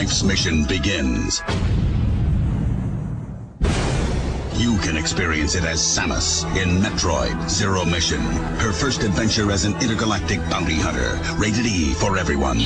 Life's mission begins. You can experience it as Samus in Metroid Zero Mission. Her first adventure as an intergalactic bounty hunter. Rated E for everyone.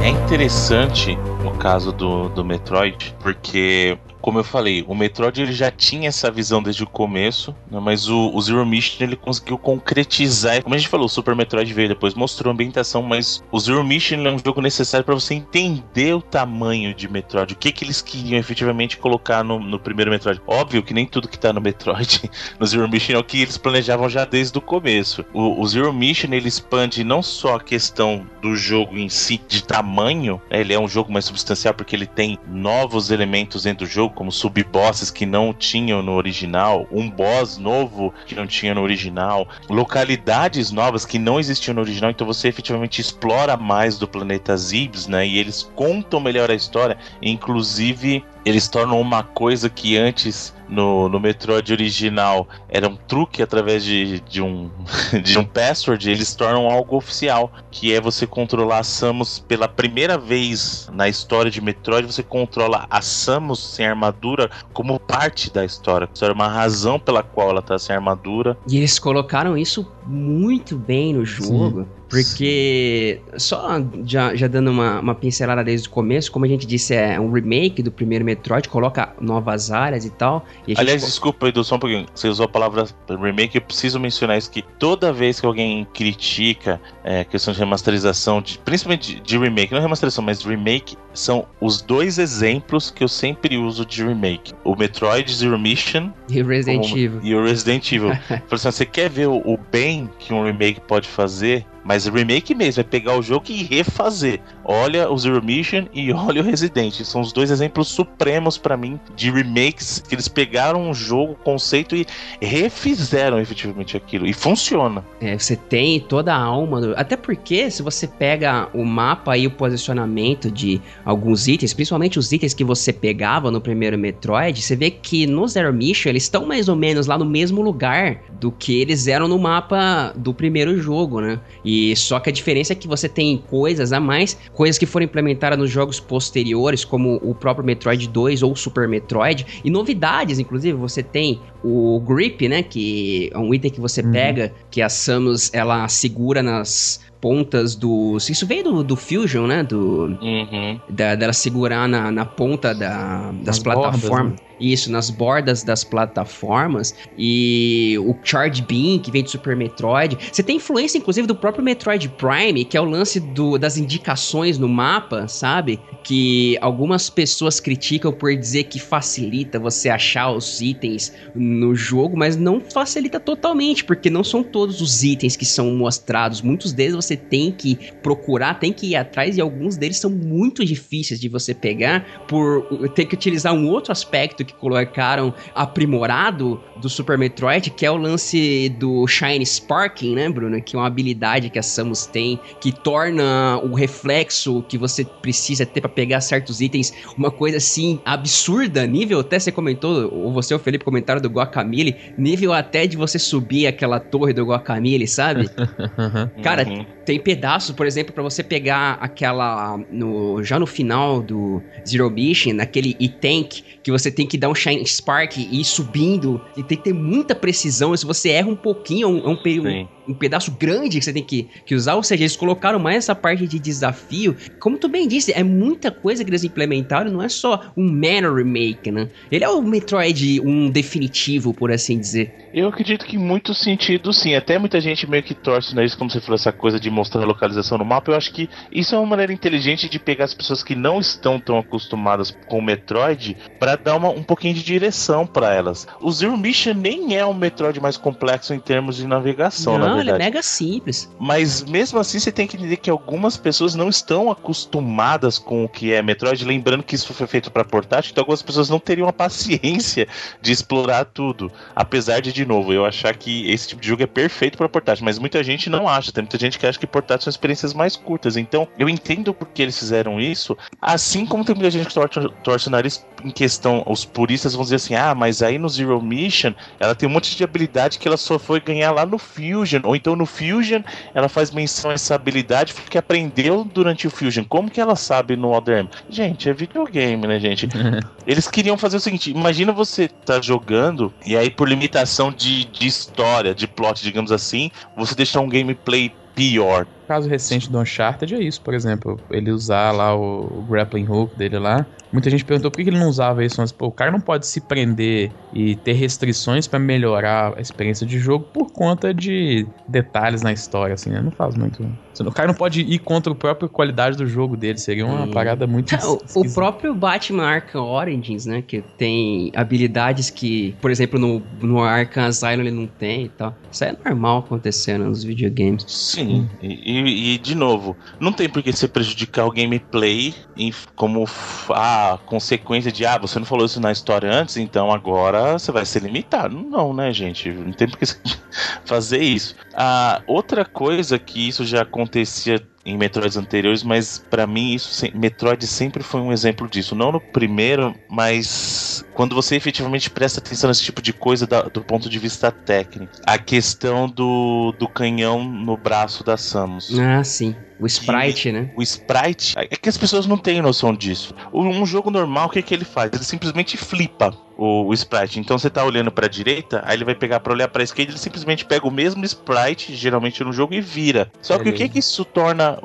É interessante no caso do, do Metroid, porque como eu falei, o Metroid ele já tinha essa visão desde o começo, né, mas o, o, Zero Mission ele conseguiu concretizar. Como a gente falou, o Super Metroid veio depois, mostrou a ambientação, mas o Zero Mission é um jogo necessário para você entender o tamanho de Metroid, o que, que eles queriam efetivamente colocar no, no primeiro Metroid. Óbvio que nem tudo que tá no Metroid, *laughs* no Zero Mission, é o que eles planejavam já desde o começo. O, o Zero Mission ele expande não só a questão do jogo em si, de tamanho, né, ele é um jogo mais substancial porque ele tem novos elementos dentro do jogo como sub-bosses que não tinham no original, um boss novo que não tinha no original, localidades novas que não existiam no original, então você efetivamente explora mais do planeta Zibs, né? E eles contam melhor a história, inclusive eles tornam uma coisa que antes no, no Metroid original era um truque através de, de, um, *laughs* de um password, eles tornam algo oficial, que é você controlar a Samus pela primeira vez na história de Metroid, você controla a Samus sem armadura como parte da história. Isso era uma razão pela qual ela tá sem armadura. E eles colocaram isso muito bem no jogo. Sim. Porque, só já, já dando uma, uma pincelada desde o começo, como a gente disse, é um remake do primeiro Metroid, coloca novas áreas e tal. E Aliás, gente... desculpa, Edu, só um pouquinho. Você usou a palavra remake, eu preciso mencionar isso que toda vez que alguém critica é, questão de remasterização, de, principalmente de, de remake, não remasterização, mas remake, são os dois exemplos que eu sempre uso de remake. O Metroid Zero Mission e o Resident como, Evil. E o Resident Evil. *laughs* assim, você quer ver o, o bem que um remake pode fazer? Mas remake mesmo, é pegar o jogo e refazer. Olha o Zero Mission e *laughs* olha o Resident. São os dois exemplos supremos para mim de remakes que eles pegaram um jogo, conceito e refizeram efetivamente aquilo. E funciona. É, você tem toda a alma. Do... Até porque, se você pega o mapa e o posicionamento de alguns itens, principalmente os itens que você pegava no primeiro Metroid, você vê que no Zero Mission eles estão mais ou menos lá no mesmo lugar do que eles eram no mapa do primeiro jogo, né? E só que a diferença é que você tem coisas a mais, coisas que foram implementadas nos jogos posteriores, como o próprio Metroid 2 ou Super Metroid, e novidades, inclusive, você tem o grip, né, que é um item que você uhum. pega, que a Samus ela segura nas pontas dos. Isso veio do, do Fusion, né? Do, uhum. da, dela segurar na, na ponta da, das plataformas. Bordas, né? Isso, nas bordas das plataformas. E o Charge Beam, que vem do Super Metroid. Você tem influência, inclusive, do próprio Metroid Prime, que é o lance do, das indicações no mapa, sabe? Que algumas pessoas criticam por dizer que facilita você achar os itens no jogo, mas não facilita totalmente, porque não são todos os itens que são mostrados. Muitos deles você tem que procurar, tem que ir atrás, e alguns deles são muito difíceis de você pegar por ter que utilizar um outro aspecto que colocaram aprimorado do Super Metroid, que é o lance do Shine Sparking, né, Bruno? Que é uma habilidade que a Samus tem, que torna o reflexo que você precisa ter para pegar certos itens, uma coisa assim absurda, nível até você comentou, ou você ou o Felipe comentaram do Guacamole, nível até de você subir aquela torre do Guacamole, sabe? *laughs* Cara, Uhum. Tem pedaços, por exemplo, pra você pegar aquela no já no final do Zero Mission, naquele E-Tank, que você tem que dar um Shine Spark e ir subindo, e tem que ter muita precisão, se você erra um pouquinho, é um, é um. Um pedaço grande que você tem que, que usar, ou seja, eles colocaram mais essa parte de desafio. Como tu bem disse, é muita coisa que eles implementaram, não é só um Manor Remake, né? Ele é o Metroid um definitivo, por assim dizer. Eu acredito que em muito sentido, sim. Até muita gente meio que torce nariz, como você falou, essa coisa de mostrar a localização no mapa. Eu acho que isso é uma maneira inteligente de pegar as pessoas que não estão tão acostumadas com o Metroid pra dar uma, um pouquinho de direção pra elas. O Zero Mission nem é um Metroid mais complexo em termos de navegação, na não, ele é mega simples. Mas mesmo assim você tem que entender que algumas pessoas não estão acostumadas com o que é Metroid, lembrando que isso foi feito para portátil, então algumas pessoas não teriam a paciência de explorar tudo. Apesar de, de novo, eu achar que esse tipo de jogo é perfeito para portátil, mas muita gente não acha, tem muita gente que acha que portátil são experiências mais curtas. Então eu entendo por que eles fizeram isso, assim como tem muita gente que torce, torce o nariz em questão, os puristas vão dizer assim: ah, mas aí no Zero Mission ela tem um monte de habilidade que ela só foi ganhar lá no Fusion, ou então no Fusion ela faz menção a essa habilidade porque aprendeu durante o Fusion. Como que ela sabe no Other? Gente, é videogame, né, gente? *laughs* Eles queriam fazer o seguinte: imagina você tá jogando e aí, por limitação de, de história, de plot, digamos assim, você deixar um gameplay pior. Caso recente do Uncharted é isso, por exemplo. Ele usar lá o, grappling hook dele lá. Muita gente perguntou por que ele não usava isso antes. Pô, o cara não pode se prender e ter restrições pra melhorar a experiência de jogo por conta de detalhes na história, assim, né? Não faz muito. O cara não pode ir contra a própria qualidade do jogo dele. Seria uma Hum. parada muito. É, o, o próprio Batman Arkham Origins, né? Que tem habilidades que, por exemplo, no, no Arkham Asylum ele não tem e tal. Isso é normal acontecendo nos videogames. Sim, e, e- e, de novo, não tem por que você prejudicar o gameplay em- como a consequência de, ah, você não falou isso na história antes, então agora você vai ser limitado. Não, né, gente? Não tem por que *laughs* fazer isso. Ah, outra coisa que isso já acontecia em Metroids anteriores, mas pra mim isso Metroid sempre foi um exemplo disso. Não no primeiro, mas quando você efetivamente presta atenção nesse tipo de coisa da- do ponto de vista técnico. A questão do, do canhão no braço da Samus. Ah, sim. O sprite, né? O sprite, é que as pessoas não têm noção disso. Um jogo normal, o que, que ele faz? Ele simplesmente flipa o, o sprite. Então você tá olhando pra direita, aí ele vai pegar pra olhar pra esquerda, ele simplesmente pega o mesmo sprite, geralmente no jogo, e vira. Só que o que, que isso torna.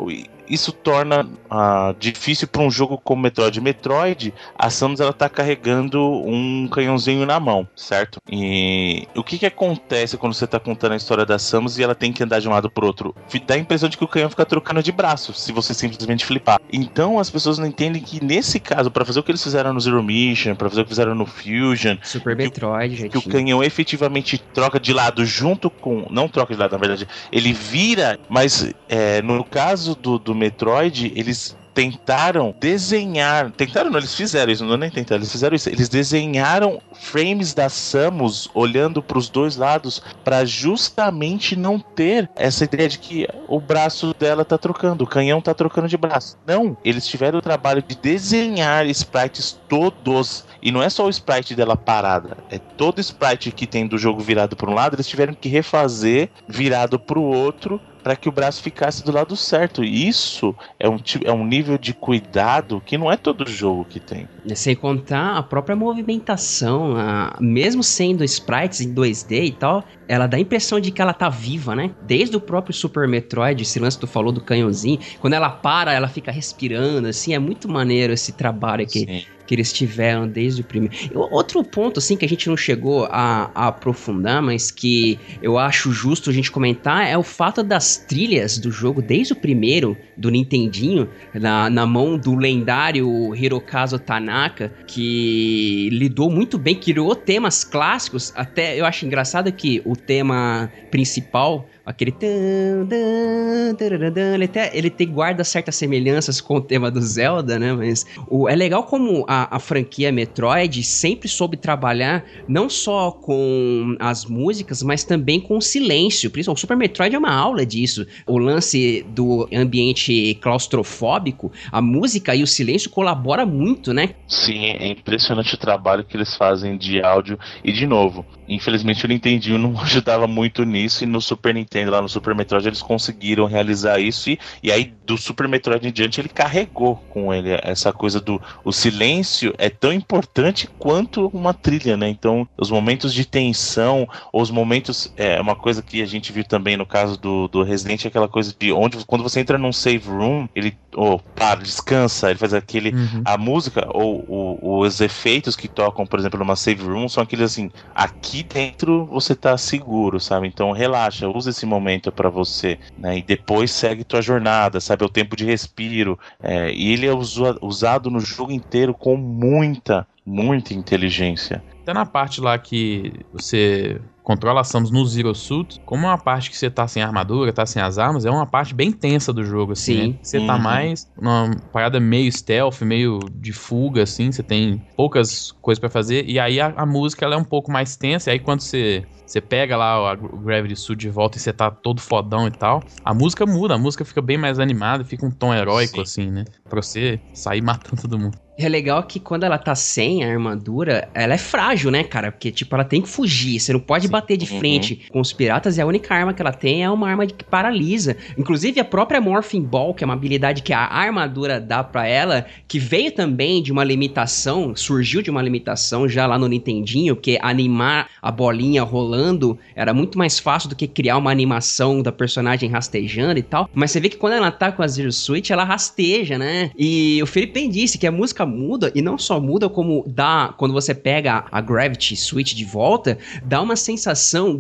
Isso torna ah, difícil pra um jogo como Metroid. Metroid, a Samus ela tá carregando um canhãozinho na mão, certo? E o que que acontece quando você tá contando a história da Samus e ela tem que andar de um lado pro outro? Dá a impressão de que o canhão fica trocando de braço se você simplesmente flipar. Então as pessoas não entendem que nesse caso, pra fazer o que eles fizeram no Zero Mission, pra fazer o que fizeram no Fusion, Super que o- Metroid, já que o canhão efetivamente troca de lado junto com. Não troca de lado, na verdade. Ele vira, mas é, no caso do, do Metroid, eles tentaram desenhar. Tentaram, não, eles fizeram isso, não é nem tentaram, eles fizeram isso. Eles desenharam frames da Samus olhando para os dois lados para justamente não ter essa ideia de que o braço dela tá trocando, o canhão tá trocando de braço. Não, eles tiveram o trabalho de desenhar sprites todos. E não é só o sprite dela parada, é todo sprite que tem do jogo virado para um lado, eles tiveram que refazer virado para o outro para que o braço ficasse do lado certo. E isso é um, é um nível de cuidado que não é todo jogo que tem. Sem contar a própria movimentação, a- mesmo sendo sprites em 2D e tal, ela dá a impressão de que ela tá viva, né? Desde o próprio Super Metroid, esse lance que tu falou do canhãozinho, quando ela para, ela fica respirando, assim, é muito maneiro esse trabalho que, Sim. Que eles tiveram desde o primeiro. Outro ponto, assim, que a gente não chegou a, a aprofundar, mas que eu acho justo a gente comentar, é o fato das trilhas do jogo, desde o primeiro, do Nintendinho, na, na mão do lendário Hirokazu Tanaka, que lidou muito bem, criou temas clássicos. Até eu acho engraçado que o tema principal, Aquele. Ele até ele tem, guarda certas semelhanças com o tema do Zelda, né? Mas o, é legal como a, a franquia Metroid sempre soube trabalhar não só com as músicas, mas também com o silêncio. Principalmente, o Super Metroid é uma aula disso. O lance do ambiente claustrofóbico, a música e o silêncio colabora muito, né? Sim, é impressionante o trabalho que eles fazem de áudio. E de novo, infelizmente o Nintendinho não *laughs* ajudava muito nisso. E no Super Nintendo, lá no Super Metroid, eles conseguiram realizar isso. E, e aí, do Super Metroid em diante, ele carregou com ele essa coisa do o silêncio é tão importante quanto uma trilha, né? Então, os momentos de tensão, os momentos. É uma coisa que a gente viu também no caso do, do Resident, é aquela coisa de onde quando você entra num save room, ele oh, para, descansa, ele faz aquele. Uhum. A música ou, ou os efeitos que tocam, por exemplo, numa save room, são aqueles assim, aqui dentro você tá seguro, sabe? Então relaxa, usa esse momento para você, né? E depois segue tua jornada, sabe? É o tempo de respiro. É, e ele é usa- usado no jogo inteiro com muita, muita inteligência. Até na parte lá que você controla a Samus no Zero Suit, como é uma parte que você tá sem armadura, tá sem as armas, é uma parte bem tensa do jogo, assim, Sim. né? Você tá Uhum. mais numa parada meio stealth, meio de fuga, assim, você tem poucas coisas pra fazer, e aí a, a música ela é um pouco mais tensa, e aí quando você, você pega lá o Gravity Suit de volta e você tá todo fodão e tal, a música muda, a música fica bem mais animada, fica um tom heróico, Sim. assim, né? Pra você sair matando todo mundo. E é legal que quando ela tá sem a armadura, ela é frágil, né, cara? Porque, tipo, ela tem que fugir. Você não pode bater de Uhum. frente com os piratas e a única arma que ela tem é uma arma que paralisa. Inclusive, a própria Morphing Ball, que é uma habilidade que a armadura dá pra ela, que veio também de uma limitação, surgiu de uma limitação já lá no Nintendinho, porque animar a bolinha rolando era muito mais fácil do que criar uma animação da personagem rastejando e tal. Mas você vê que quando ela tá com a Zero Switch, ela rasteja, né? E o Felipe bem disse que a música muda, e não só muda, como dá, quando você pega a Gravity Switch de volta, dá uma sensação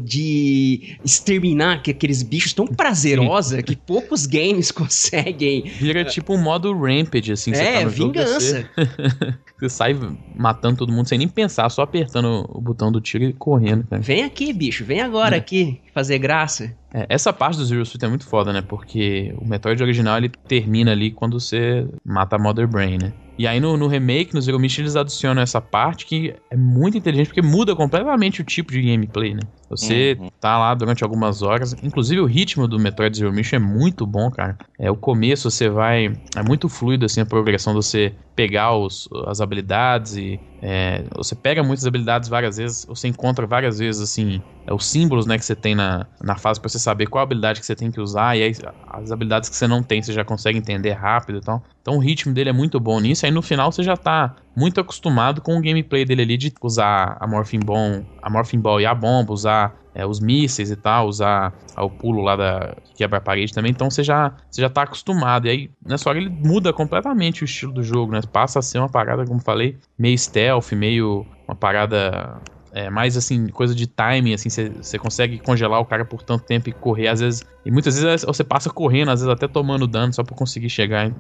de exterminar que aqueles bichos tão prazerosa que poucos games *laughs* conseguem. Vira tipo um modo rampage, assim, você é, tá no jogo, você- vingança. *laughs* Você sai matando todo mundo sem nem pensar, só apertando o botão do tiro e correndo, cara. Vem aqui, bicho, vem agora É. aqui fazer graça. É, essa parte do Zero Suit é muito foda, né? Porque o Metroid original ele termina ali quando você mata a Mother Brain, né? E aí no, no remake, no Zero Mission, eles adicionam essa parte que é muito inteligente, porque muda completamente o tipo de gameplay, né? Você Uhum. tá lá durante algumas horas. Inclusive o ritmo do Metroid Zero Mission é muito bom, cara. É o começo, você vai. É muito fluido assim a progressão de você pegar os, as habilidades e. é, você pega muitas habilidades várias vezes, você encontra várias vezes assim. É, os símbolos né, que você tem na, na fase pra você saber qual habilidade que você tem que usar, e aí as habilidades que você não tem, você já consegue entender rápido e tal. Então o ritmo dele é muito bom nisso, aí no final você já tá muito acostumado com o gameplay dele ali de usar a Morphing Ball, a Morphing Ball e a bomba, usar é, os mísseis e tal, usar ah, o pulo lá da que quebra parede também, então você já, você já tá acostumado. E aí, nessa hora, ele muda completamente o estilo do jogo, né? Passa a ser uma parada, como falei, meio stealth, meio uma parada é, mais assim, coisa de timing, assim, você- consegue congelar o cara por tanto tempo e correr, às vezes. E muitas vezes você passa correndo, às vezes até tomando dano só pra conseguir chegar é,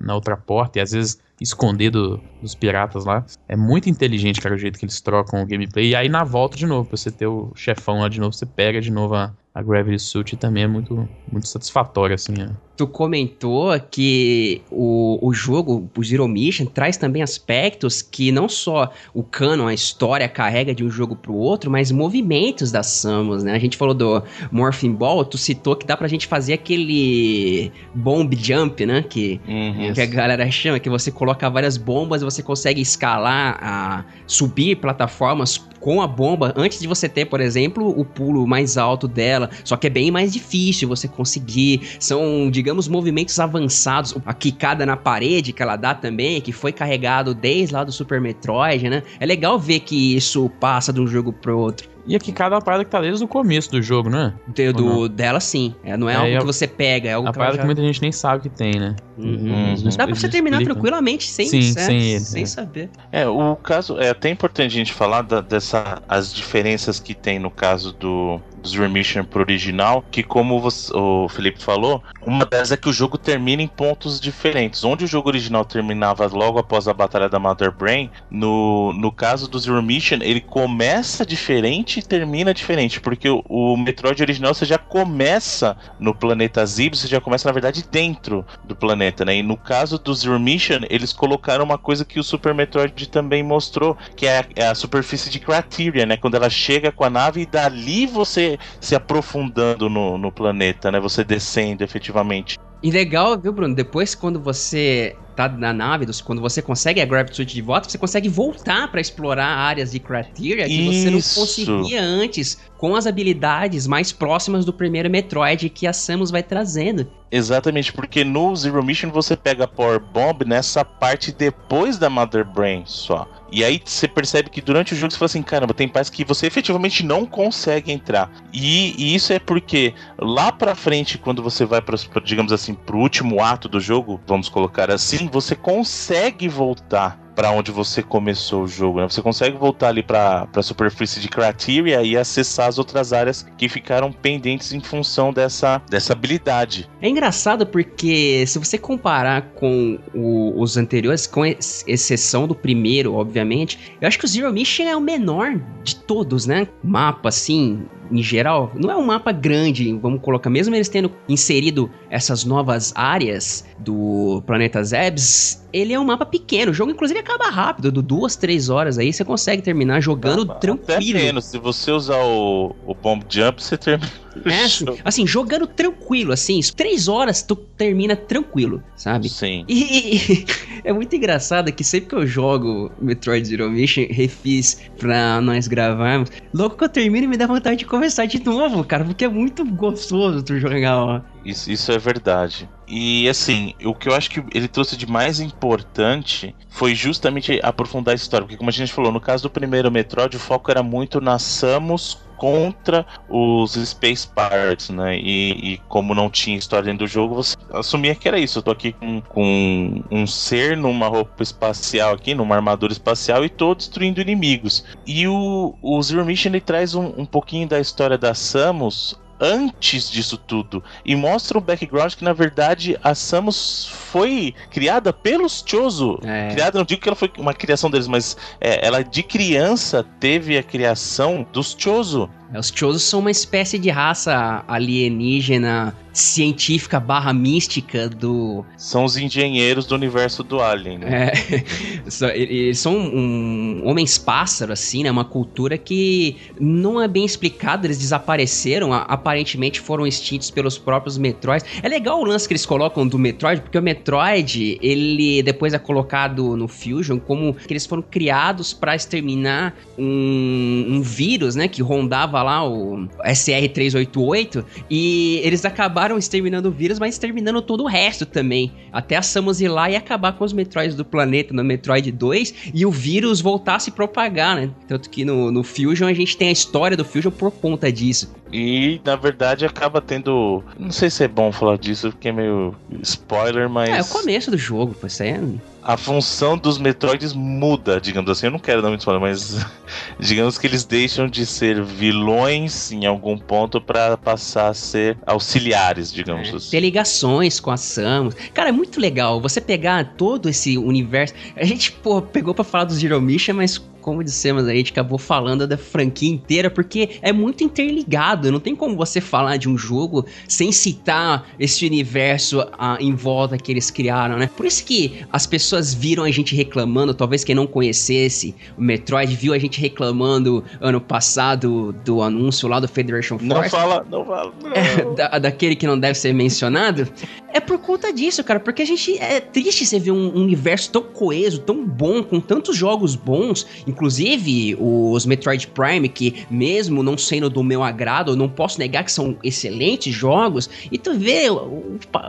na outra porta e às vezes esconder do- dos piratas lá. É muito inteligente, cara, o jeito que eles trocam o gameplay. E aí na volta de novo, pra você ter o chefão lá de novo, você pega de novo a, a Gravity Suit também é muito, muito satisfatório, assim. é. Tu comentou que o, o jogo, o Zero Mission, traz também aspectos que não só o canon, a história carrega de um jogo pro outro, mas movimentos das Samus, né? A gente falou do Morphing Ball, tu citou que dá pra gente fazer aquele bomb jump, né? Que Uhum. que a galera chama, que você coloca várias bombas e você consegue escalar, a, subir plataformas com a bomba antes de você ter, por exemplo, o pulo mais alto dela. Só que é bem mais difícil você conseguir. São, digamos, movimentos avançados. A quicada na parede que ela dá também, que foi carregado desde lá do Super Metroid, né? É legal ver que isso passa de um jogo pro outro. E aqui cada parada que tá desde o começo do jogo, né? Do, do- dela, sim. É, não é, É, algo a- que você pega, é algo A que parada já... que muita gente nem sabe que tem, né? Uhum. Uhum. Dá pra você terminar explicam. tranquilamente sem, Sim, é, sem ele, sem é. saber. É, o caso é até importante a gente falar da- dessa as diferenças que tem no caso do do Zero Mission pro original, que como você, o Felipe falou, uma delas é que o jogo termina em pontos diferentes. Onde o jogo original terminava logo após a batalha da Mother Brain, no, no caso do Zero Mission, ele começa diferente e termina diferente, porque o, o Metroid original você já começa no planeta Zib, você já começa na verdade dentro do planeta, né? E no caso do Zero Mission, eles colocaram uma coisa que o Super Metroid também mostrou, que é a, é a superfície de Crateria, né? Quando ela chega com a nave e dali você se aprofundando no, no planeta, né? Você descendo efetivamente. E legal, viu, Bruno? Depois, quando você tá na nave, quando você consegue a Gravity Suit de volta, você consegue voltar para explorar áreas de Crateria que você não conseguia antes com as habilidades mais próximas do primeiro Metroid que a Samus vai trazendo. Exatamente, porque no Zero Mission você pega a Power Bomb nessa parte depois da Mother Brain só. E aí você percebe que durante o jogo você fala assim, caramba, tem partes que você efetivamente não consegue entrar. E, e isso é porque lá pra frente, quando você vai para digamos assim, pro último ato do jogo, vamos colocar assim, você consegue voltar para onde você começou o jogo, né? Você consegue voltar ali para a superfície de Crateria e acessar as outras áreas que ficaram pendentes em função dessa, dessa habilidade. É engraçado porque se você comparar com o, os anteriores, com exceção do primeiro, obviamente, eu acho que o Zero Mission é o menor de todos, né? Mapa, assim, em geral, não é um mapa grande, vamos colocar, mesmo eles tendo inserido essas novas áreas do planeta Zebs, ele é um mapa pequeno. O jogo, inclusive, acaba rápido, de duas, três horas aí, você consegue terminar jogando ah, tranquilo. Até menos, se você usar o, o Bomb Jump, você termina. É, assim, assim, jogando tranquilo, assim, três horas tu termina tranquilo, sabe? Sim. E, e *laughs* é muito engraçado que sempre que eu jogo Metroid Zero Mission, refiz pra nós gravarmos, logo que eu termino me dá vontade de começar de novo, cara, porque é muito gostoso tu jogar, ó. Isso, isso é verdade. E assim, o que eu acho que ele trouxe de mais importante foi justamente aprofundar a história. Porque, como a gente falou, no caso do primeiro Metroid, o foco era muito na Samus contra os Space Pirates, né? E, e, como não tinha história dentro do jogo, você assumia que era isso. Eu tô aqui com, com um ser numa roupa espacial aqui, numa armadura espacial, e tô destruindo inimigos. E o, o Zero Mission ele traz um, um pouquinho da história da Samus antes disso tudo e mostra um background que na verdade a Samus foi criada pelos Chozo. É. Criada, não digo que ela foi uma criação deles, mas é, ela de criança teve a criação dos Chozo. É, os Chozo são uma espécie de raça alienígena científica barra mística do. São os engenheiros do universo do Alien, né? É, *laughs* eles são um, homens pássaro, assim, né? Uma cultura que não é bem explicada, eles desapareceram, aparentemente foram extintos pelos próprios Metroids. É legal o lance que eles colocam do Metroid, porque o Metroid, ele depois é colocado no Fusion como que eles foram criados para exterminar um, um vírus, né? Que rondava lá o SR-388 e eles acabaram exterminando o vírus, mas exterminando todo o resto também. Até a Samus ir lá e acabar com os Metroids do planeta no Metroid 2 e o vírus voltar a se propagar, né? Tanto que no, no Fusion a gente tem a história do Fusion por conta disso. E na verdade acaba tendo. Não sei se é bom falar disso, porque é meio spoiler, mas. É, é o começo do jogo, pô, isso aí é a função dos Metroids muda, digamos assim. Eu não quero dar muito spoiler, mas *laughs* digamos que eles deixam de ser vilões em algum ponto para passar a ser auxiliares, digamos é, assim. Ter ligações com a Samus. Cara, é muito legal você pegar todo esse universo. A gente, pô, pegou para falar do Zero Mission, mas como dissemos, a gente acabou falando da franquia inteira, porque é muito interligado. Não tem como você falar de um jogo sem citar esse universo ah, em volta que eles criaram, né? Por isso que as pessoas viram a gente reclamando, talvez quem não conhecesse o Metroid viu a gente reclamando ano passado do anúncio lá do Federation Force. Não fala, não fala. *laughs* Não. É, da, daquele que não deve ser mencionado. É por conta disso, cara, porque a gente é triste você ver um universo tão coeso, tão bom, com tantos jogos bons, Inclusive, os Metroid Prime, que mesmo não sendo do meu agrado, eu não posso negar que são excelentes jogos, e tu vê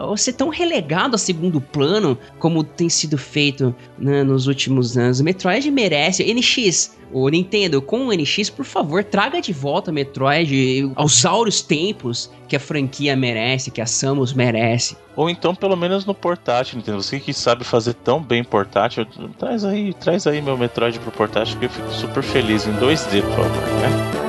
você tão relegado a segundo plano, como tem sido feito né, nos últimos anos. O Metroid merece. NX, o Nintendo, com o NX, por favor, traga de volta Metroid aos áureos tempos que a franquia merece, que a Samus merece. Ou então, pelo menos no portátil, Nintendo. Você que sabe fazer tão bem portátil, traz aí, traz aí meu Metroid pro portátil que eu fico super feliz em 2D, por favor, né?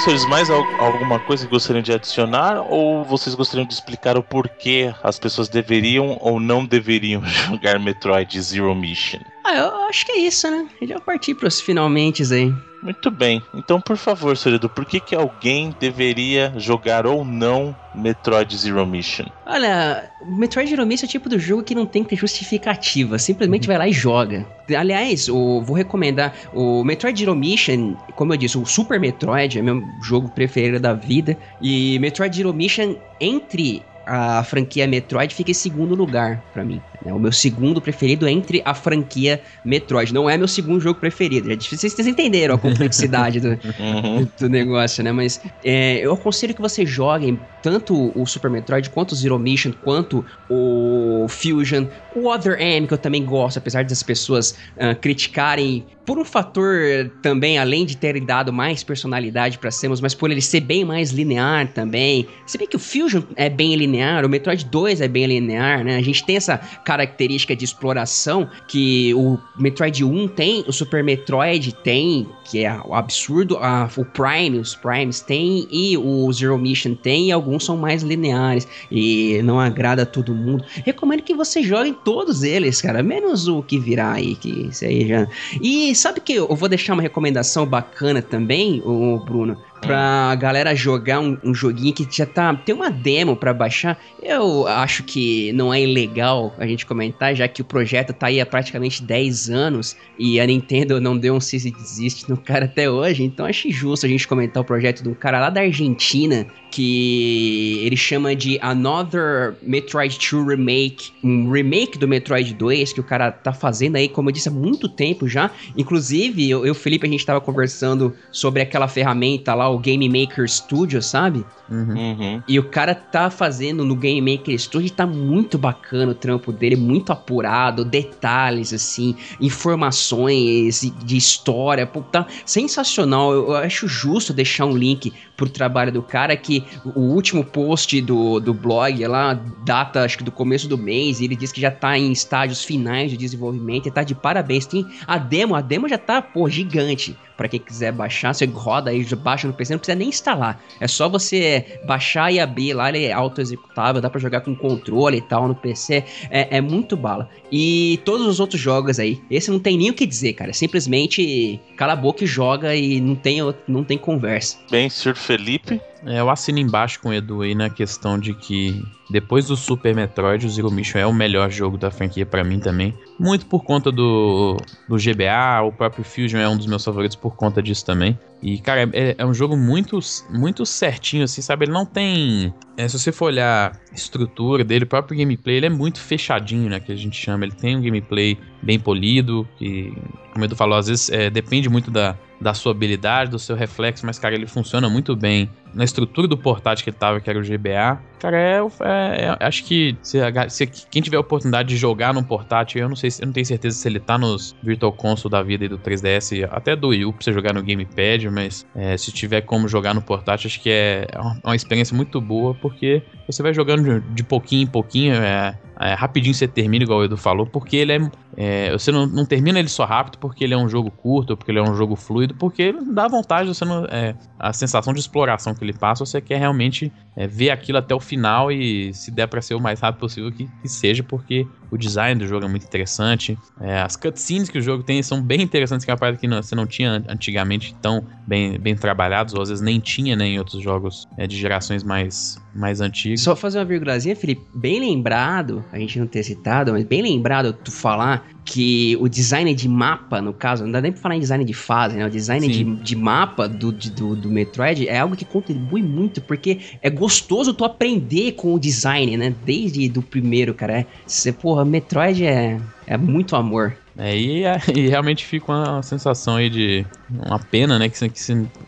Senhores. Mais al- alguma coisa que gostariam de adicionar? Ou vocês gostariam de explicar o porquê as pessoas deveriam ou não deveriam *laughs* jogar Metroid Zero Mission? Ah, eu acho que é isso, né? A gente vai partir pros finalmente aí. Muito bem. Então, por favor, Sorido, por que, que alguém deveria jogar ou não Metroid Zero Mission? Olha, o Metroid Zero Mission é o tipo do jogo que não tem que ter justificativa, simplesmente vai lá e joga. Aliás, eu vou recomendar o Metroid Zero Mission, como eu disse, o Super Metroid é meu jogo preferido da vida, e Metroid Zero Mission entre a franquia Metroid fica em segundo lugar pra mim. né? O meu segundo preferido entre a franquia Metroid. Não é meu segundo jogo preferido. É difícil vocês entenderam a complexidade do, *laughs* Uhum. do negócio, né? Mas é, eu aconselho que vocês joguem tanto o Super Metroid, quanto o Zero Mission, quanto o Fusion, o Other M, que eu também gosto, apesar das pessoas ah, criticarem por um fator também, além de terem dado mais personalidade pra Samus, mas por ele ser bem mais linear também. Se bem que o Fusion é bem linear, o Metroid 2 é bem linear, né? A gente tem essa característica de exploração que o Metroid 1 tem, o Super Metroid tem, que é o absurdo, a- o Prime, os Primes tem, e o Zero Mission tem, e alguns são mais lineares, e não agrada a todo mundo. Recomendo que você jogue todos eles, cara, menos o que virá aí, que isso aí já... E sabe que eu vou deixar uma recomendação bacana também, o Bruno? Pra galera jogar um, um joguinho que já tá. Tem uma demo pra baixar. Eu acho que não é ilegal a gente comentar, já que o projeto tá aí há praticamente 10 anos e a Nintendo não deu um cease desiste no cara até hoje. Então acho justo a gente comentar o projeto de um cara lá da Argentina que ele chama de Another Metroid 2 Remake. Um remake do Metroid 2 que o cara tá fazendo aí, como eu disse, há muito tempo já. Inclusive, eu e o Felipe a gente tava conversando sobre aquela ferramenta lá, o Game Maker Studio, sabe? Uhum. E o cara tá fazendo no Game Maker Studio e tá muito bacana o trampo dele, muito apurado, detalhes assim, informações de história, pô, tá sensacional. Eu, eu acho justo deixar um link pro trabalho do cara que o último post do, do blog lá data acho que do começo do mês e ele diz que já tá em estágios finais de desenvolvimento e tá de parabéns. Tem a demo, a demo já tá, pô, gigante. Pra quem quiser baixar, você roda aí, já baixa no PC, não precisa nem instalar. É só você baixar e abrir lá, ele é auto-executável, dá pra jogar com controle e tal no PC. É, é muito bala. E todos os outros jogos aí, esse não tem nem o que dizer, cara. É simplesmente cala a boca e joga e não tem, não tem conversa. Bem, senhor Felipe. É, eu assino embaixo com o Edu aí na questão de que depois do Super Metroid, o Zero Mission é o melhor jogo da franquia pra mim também. Muito por conta do, do GBA, o próprio Fusion é um dos meus favoritos por conta disso também. E, cara, é, é um jogo muito, muito certinho, assim, sabe? Ele não tem. é, se você for olhar a estrutura dele, o próprio gameplay, ele é muito fechadinho, né? Que a gente chama. Ele tem um gameplay bem polido, que, como o Edu falou, às vezes é, depende muito da, da sua habilidade, do seu reflexo, mas, cara, ele funciona muito bem na estrutura do portátil que ele tava, que era o GBA. Cara, é, é- é- acho que se, se quem tiver a oportunidade de jogar num portátil, eu não sei, se- eu não tenho certeza se ele tá nos Virtual Console da vida e do 3DS, até do Wii U pra você jogar no Gamepad, mas é, se tiver como jogar no portátil, acho que é uma, uma experiência muito boa, porque você vai jogando de, de pouquinho em pouquinho, é, é, rapidinho você termina, igual o Edu falou, porque ele é. é, você não, não termina ele só rápido porque ele é um jogo curto, porque ele é um jogo fluido, porque dá vontade, você não, é, a sensação de exploração que ele passa, você quer realmente é, ver aquilo até o final e se der pra ser o mais rápido possível que, que seja, porque o design do jogo é muito interessante. É, as cutscenes que o jogo tem são bem interessantes, que é uma parada que não- você não tinha an- antigamente tão bem, bem trabalhados, ou às vezes nem tinha né, em outros jogos é, de gerações mais, mais antigas. Só fazer uma vírgulazinha, Felipe, bem lembrado, a gente não ter citado, mas bem lembrado tu falar que o design de mapa, no caso, não dá nem pra falar em design de fase, né? O design de, de mapa do, de- do, do Metroid é algo que contribui muito, porque é gostoso tu aprender com o design, né? Desde do primeiro, cara. É, você, porra, Metroid é, é muito amor. É, e, *laughs* e realmente fica uma sensação aí de uma pena, né? Que, que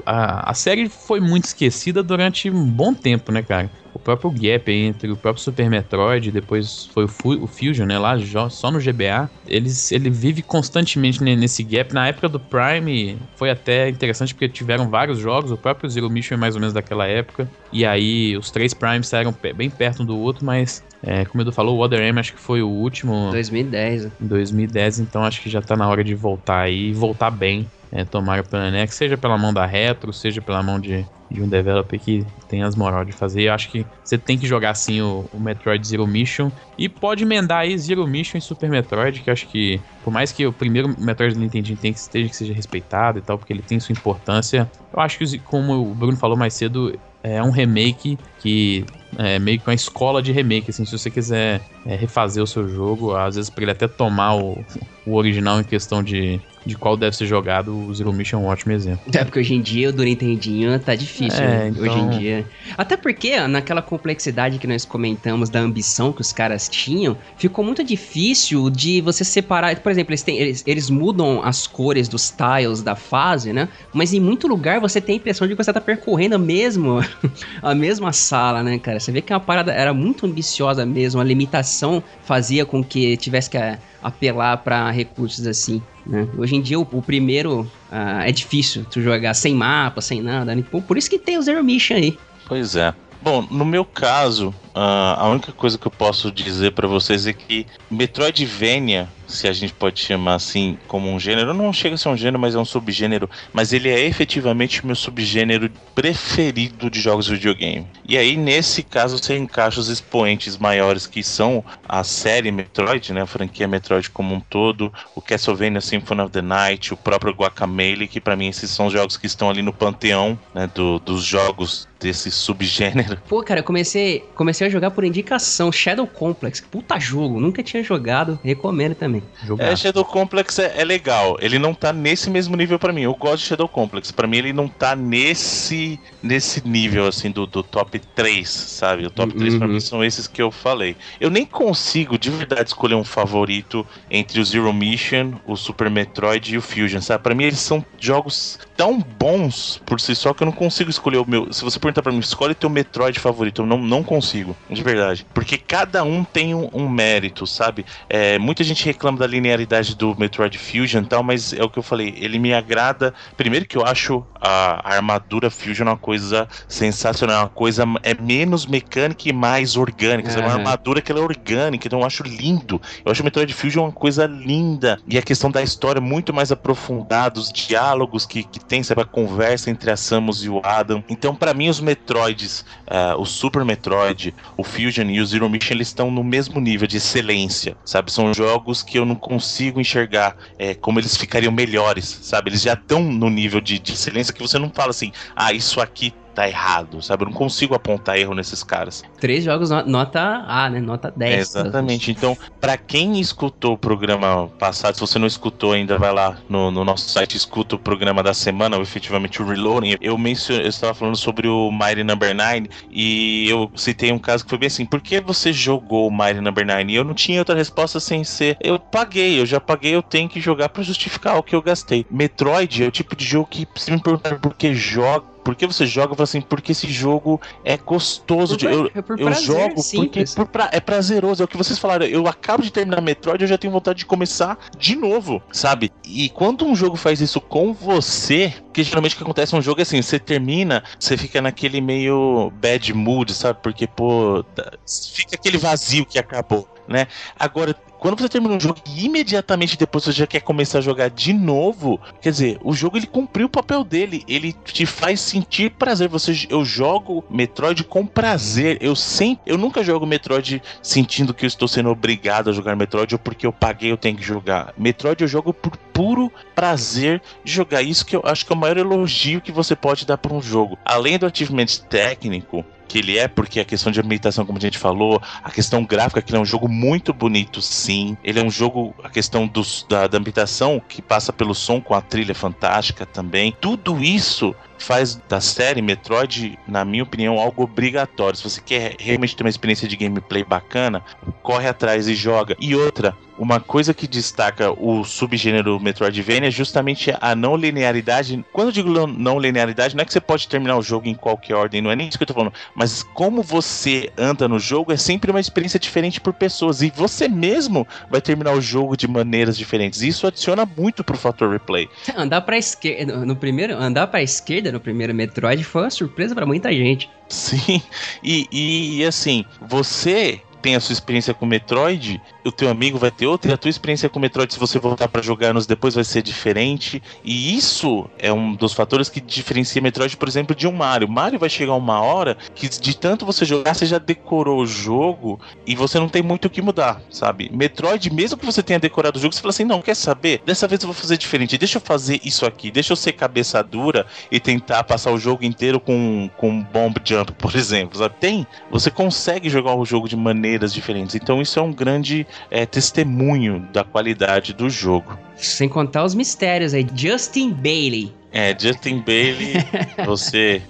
a, a série foi muito esquecida durante um bom tempo, né, cara? O próprio gap entre o próprio Super Metroid, depois foi o, o Fusion, né? Lá só no GBA. Eles, ele vive constantemente ne- nesse gap. Na época do Prime foi até interessante porque tiveram vários jogos. O próprio Zero Mission é mais ou menos daquela época. E aí os três Primes saíram bem perto um do outro, mas é, como o Edu falou, o Other M acho que foi o último 2010. né? em 2010, então acho que já tá na hora de voltar aí e voltar bem. é, tomaram pela NX, seja pela mão da Retro, seja pela mão de, de um developer que tem as moral de fazer. Eu acho que você tem que jogar sim o, o, Metroid Zero Mission e pode emendar aí Zero Mission e Super Metroid, que eu acho que, por mais que o primeiro Metroid do Nintendo tem que esteja que seja respeitado e tal, porque ele tem sua importância, eu acho que, como o Bruno falou mais cedo, é um remake que é meio que uma escola de remake, assim, se você quiser é, refazer o seu jogo, às vezes para ele até tomar o, o original em questão de, de qual deve ser jogado, o Zero Mission é um ótimo exemplo. É, porque hoje em dia o do Nintendinho tá difícil, é, né? Então... Hoje em dia. Até porque, naquela complexidade que nós comentamos da ambição que os caras tinham, ficou muito difícil de você separar. Por exemplo, eles, têm, eles, eles mudam as cores dos tiles da fase, né? Mas em muito lugar você tem a impressão de que você tá percorrendo a mesma, *laughs* a mesma sala, né, cara? Você vê que a parada era muito ambiciosa mesmo, a limitação fazia com que tivesse que apelar para recursos assim. Né? Hoje em dia, o, o primeiro uh, é difícil tu jogar sem mapa, sem nada. Né? Por, isso que tem o Zero Mission aí. Pois é. Bom, no meu caso, uh, a única coisa que eu posso dizer para vocês é que Metroidvania se a gente pode chamar assim como um gênero, não chega a ser um gênero, mas é um subgênero, mas ele é efetivamente o meu subgênero preferido de jogos de videogame. E aí, nesse caso, você encaixa os expoentes maiores que são a série Metroid, né, a franquia Metroid como um todo, o Castlevania Symphony of the Night, o próprio Guacamelee, que para mim esses são os jogos que estão ali no panteão, né, do, dos jogos desse subgênero. Pô, cara, eu comecei, comecei a jogar por indicação Shadow Complex, puta jogo, nunca tinha jogado, recomendo também. Jogar. É, Shadow Complex é, é, legal. Ele não tá nesse mesmo nível para mim. Eu gosto de Shadow Complex. para mim, ele não tá nesse nesse nível, assim, do, do top 3, sabe? O top uhum. 3 pra mim são esses que eu falei. Eu nem consigo, de verdade, escolher um favorito entre o Zero Mission, o Super Metroid e o Fusion, sabe? Pra mim, eles são jogos tão bons por si só que eu não consigo escolher o meu. Se você perguntar pra mim, escolhe teu Metroid favorito, eu não, não consigo, de verdade. Porque cada um tem um, um mérito, sabe? É, muita gente reclama da linearidade do Metroid Fusion e tal, mas é o que eu falei, ele me agrada. Primeiro que eu acho a, a armadura Fusion uma coisa sensacional, uma coisa é menos mecânica e mais orgânica. Uhum. É uma armadura que ela é orgânica, então eu acho lindo. Eu acho o Metroid Fusion uma coisa linda. E a questão da história muito mais aprofundada, os diálogos que, que tem, sabe, a conversa entre a Samus e o Adam. Então, para mim, os Metroids, uh, o Super Metroid, o Fusion e o Zero Mission, eles estão no mesmo nível de excelência, sabe? São jogos que eu não consigo enxergar é, como eles ficariam melhores, sabe? Eles já estão no nível de, de excelência que você não fala assim, ah, isso aqui tá errado, sabe? Eu não consigo apontar erro nesses caras. Três jogos nota A, né? Nota 10. É, exatamente. Então, para quem escutou o programa passado, se você não escutou ainda, vai lá no, no nosso site, escuta o programa da semana, ou efetivamente o Reloading. Eu mencionei, eu estava falando sobre o Mighty Number 9 e eu citei um caso que foi bem assim: por que você jogou o Mighty Number 9? E eu não tinha outra resposta sem ser: eu paguei, eu já paguei, eu tenho que jogar para justificar o que eu gastei. Metroid é o tipo de jogo que, se me perguntar por que joga por que você joga? Eu falo assim, porque esse jogo é gostoso. Por, de, eu, é eu jogo porque por pra, é prazeroso. É o que vocês falaram. Eu acabo de terminar Metroid, eu já tenho vontade de começar de novo, sabe? E quando um jogo faz isso com você, que geralmente o que acontece um jogo é assim, você termina, você fica naquele meio bad mood, sabe? Porque, pô, fica aquele vazio que acabou. Né? Agora, quando você termina um jogo e imediatamente depois você já quer começar a jogar de novo, quer dizer, o jogo ele cumpriu o papel dele, ele te faz sentir prazer. Você, eu jogo Metroid com prazer. Eu sempre, eu nunca jogo Metroid sentindo que eu estou sendo obrigado a jogar Metroid ou porque eu paguei eu tenho que jogar. Metroid eu jogo por puro prazer de jogar. Isso que eu acho que é o maior elogio que você pode dar para um jogo. Além do achievement técnico, que ele é, porque a questão de ambientação, como a gente falou, a questão gráfica, que ele é um jogo muito bonito, sim. Ele é um jogo, a questão dos, da, da ambientação, que passa pelo som com a trilha fantástica também. Tudo isso faz da série Metroid, na minha opinião, algo obrigatório. Se você quer realmente ter uma experiência de gameplay bacana, corre atrás e joga. E outra, uma coisa que destaca o subgênero Metroidvania é justamente a não linearidade. Quando eu digo não linearidade, não é que você pode terminar o jogo em qualquer ordem, não é nem isso que eu tô falando, mas como você anda no jogo é sempre uma experiência diferente por pessoas e você mesmo vai terminar o jogo de maneiras diferentes. Isso adiciona muito pro fator replay. Andar para esquerda, no primeiro, andar para esquerda no primeiro Metroid foi uma surpresa para muita gente. Sim, e, e, e assim, você tem a sua experiência com Metroid, o teu amigo vai ter outra, e a tua experiência com Metroid, se você voltar para jogar anos depois, vai ser diferente. E isso é um dos fatores que diferencia Metroid, por exemplo, de um Mario. Mario vai chegar uma hora que de tanto você jogar, você já decorou o jogo e você não tem muito o que mudar, sabe? Metroid, mesmo que você tenha decorado o jogo, você fala assim: não, quer saber? Dessa vez eu vou fazer diferente, deixa eu fazer isso aqui, deixa eu ser cabeça dura e tentar passar o jogo inteiro com, com bomb jump, *laughs* por exemplo. Sabe? Tem, você consegue jogar o jogo de maneiras diferentes. Então isso é um grande é, testemunho da qualidade do jogo. Sem contar os mistérios aí. Justin Bailey. É, Justin Bailey, *laughs* você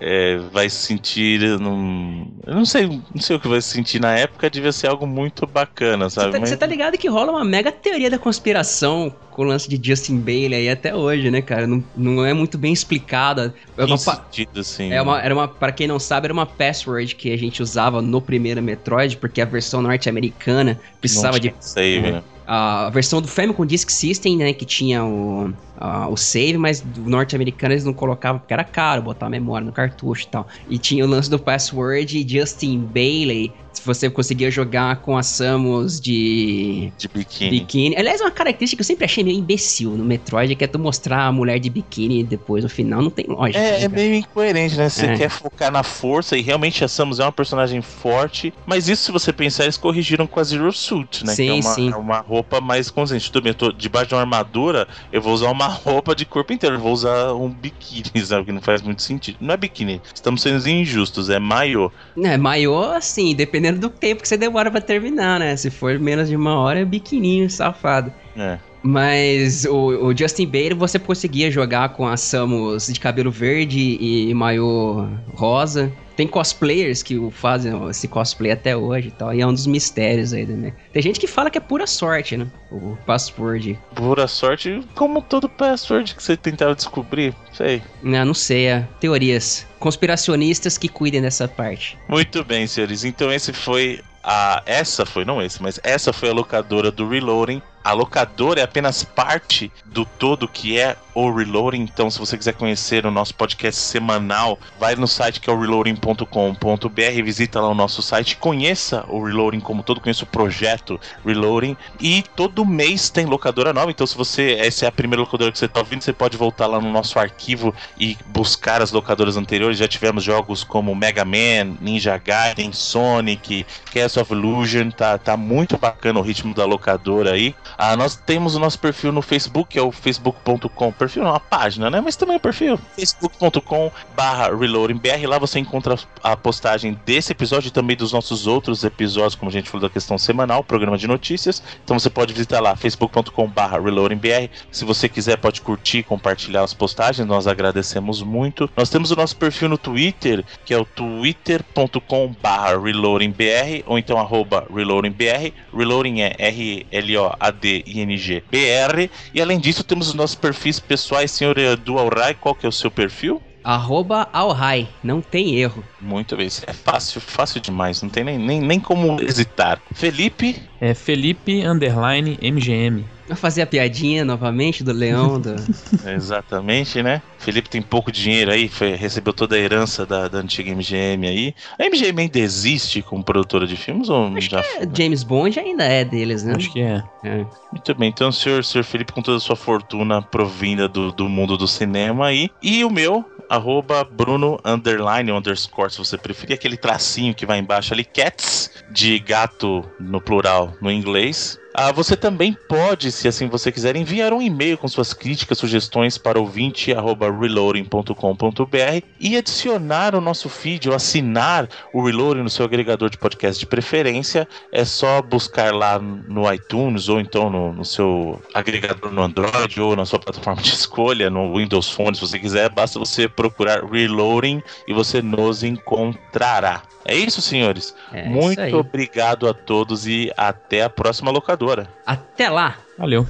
é, vai sentir num. Eu não sei, não sei o que vai sentir na época, devia ser algo muito bacana, sabe? Você tá, Mas... tá, ligado que rola uma mega teoria da conspiração com o lance de Justin Bailey aí até hoje, né, cara? Não, não é muito bem explicada. É uma, sentido, assim. É uma, era uma, pra quem não sabe, era uma password que a gente usava no primeiro Metroid, porque a versão norte-americana precisava de. Save, né? A versão do Famicom Disk System, né, que tinha o, a, o save, mas do norte-americano eles não colocavam porque era caro botar a memória no cartucho e tal. E tinha o lance do password Justin Bailey, se você conseguia jogar com a Samus de. De biquíni. biquíni. Aliás, uma característica que eu sempre achei meio imbecil no Metroid é que é tu mostrar a mulher de biquíni depois no final, não tem lógica. É, né, é meio incoerente, né? Você é. quer focar na força e realmente a Samus é uma personagem forte, mas isso, se você pensar, eles corrigiram com a Zero Suit, né? Sim, que é uma, sim. É uma roupa mais consciente. Tudo bem, eu tô debaixo de uma armadura, eu vou usar uma *laughs* roupa de corpo inteiro, eu vou usar um biquíni, *laughs* sabe? Que não faz muito sentido. Não é biquíni, estamos sendo injustos, é maiô. É, maiô, assim, dependendo do tempo que você demora para terminar, né? Se for menos de uma hora, é biquininho, safado. É. Mas o, o, Justin Bieber você conseguia jogar com a Samus de cabelo verde e, e maiô rosa. Tem cosplayers que fazem esse cosplay até hoje e tal. E é um dos mistérios aí, né? Tem gente que fala que é pura sorte, né? O password. Pura sorte, como todo password que você tentava descobrir, sei. Não, não sei, é teorias. Conspiracionistas que cuidem dessa parte. Muito bem, senhores. Então esse foi a. Essa foi, não esse, mas essa foi a locadora do Reloading a locadora é apenas parte do todo que é o Reloading. Então, se você quiser conhecer o nosso podcast semanal, vai no site que é o reloading.com.br, visita lá o nosso site, conheça o Reloading como todo, conheça o projeto Reloading. E todo mês tem locadora nova. Então, se você essa é a primeira locadora que você está ouvindo, você pode voltar lá no nosso arquivo e buscar as locadoras anteriores. Já tivemos jogos como Mega Man, Ninja Gaiden, Sonic, Castle of Illusion. Tá, tá muito bacana o ritmo da locadora aí. Ah, nós temos o nosso perfil no Facebook, que é o facebook.com, perfil não, uma página, né? Mas também o perfil, facebook.com reloadingbr, lá você encontra a postagem desse episódio e também dos nossos outros episódios, como a gente falou da questão semanal, programa de notícias, então você pode visitar lá, facebook.com reloadingbr, se você quiser pode curtir, compartilhar as postagens, nós agradecemos muito. Nós temos o nosso perfil no Twitter, que é o twitter.com barra reloadingbr, ou então arroba reloadingbr, reloading é R-L-O-A-D D-I-N-G-B-R. E além disso, temos os nossos perfis pessoais. Senhor Edu Alray, qual que é o seu perfil? Arroba Alrai, não tem erro. Muito bem, é fácil, fácil demais, não tem nem, nem, nem como hesitar. Felipe? É Felipe Underline MGM. Vai fazer a piadinha novamente do leão. Do... *laughs* Exatamente, né? Felipe tem pouco dinheiro aí, foi, recebeu toda a herança da, da antiga MGM aí. A MGM ainda existe como produtora de filmes ou Acho já é, James Bond ainda é deles, né? Acho que é. é. Muito bem, então o senhor, senhor Felipe com toda a sua fortuna provinda do, do mundo do cinema aí. E o meu, arroba Bruno underline underscore, se você preferir, aquele tracinho que vai embaixo ali, cats, de gato no plural no inglês. Ah, você também pode, se assim você quiser, enviar um e-mail com suas críticas, sugestões para ouvinte@reloading.com.br e adicionar o nosso feed ou assinar o Reloading no seu agregador de podcast de preferência. É só buscar lá no iTunes ou então no, no seu agregador no Android ou na sua plataforma de escolha, no Windows Phone, se você quiser, basta você procurar Reloading e você nos encontrará. É isso, senhores. É Muito isso obrigado a todos e até a próxima locadora. Até lá! Valeu.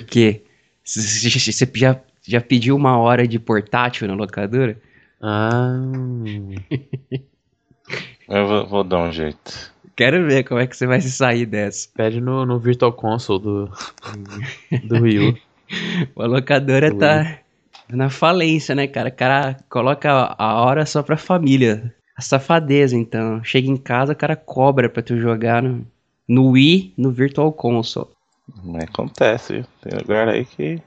Porque você já, já pediu uma hora de portátil na locadora? Ah. Eu vou, vou dar um jeito. Quero ver como é que você vai se sair dessa. Pede no, no Virtual Console do, do Wii U. *laughs* A locadora tá na falência, né, cara? O cara coloca a hora só pra família. A safadeza, então. Chega em casa, o cara cobra pra tu jogar no, no Wii, no Virtual Console. Acontece? Tem lugar aí que.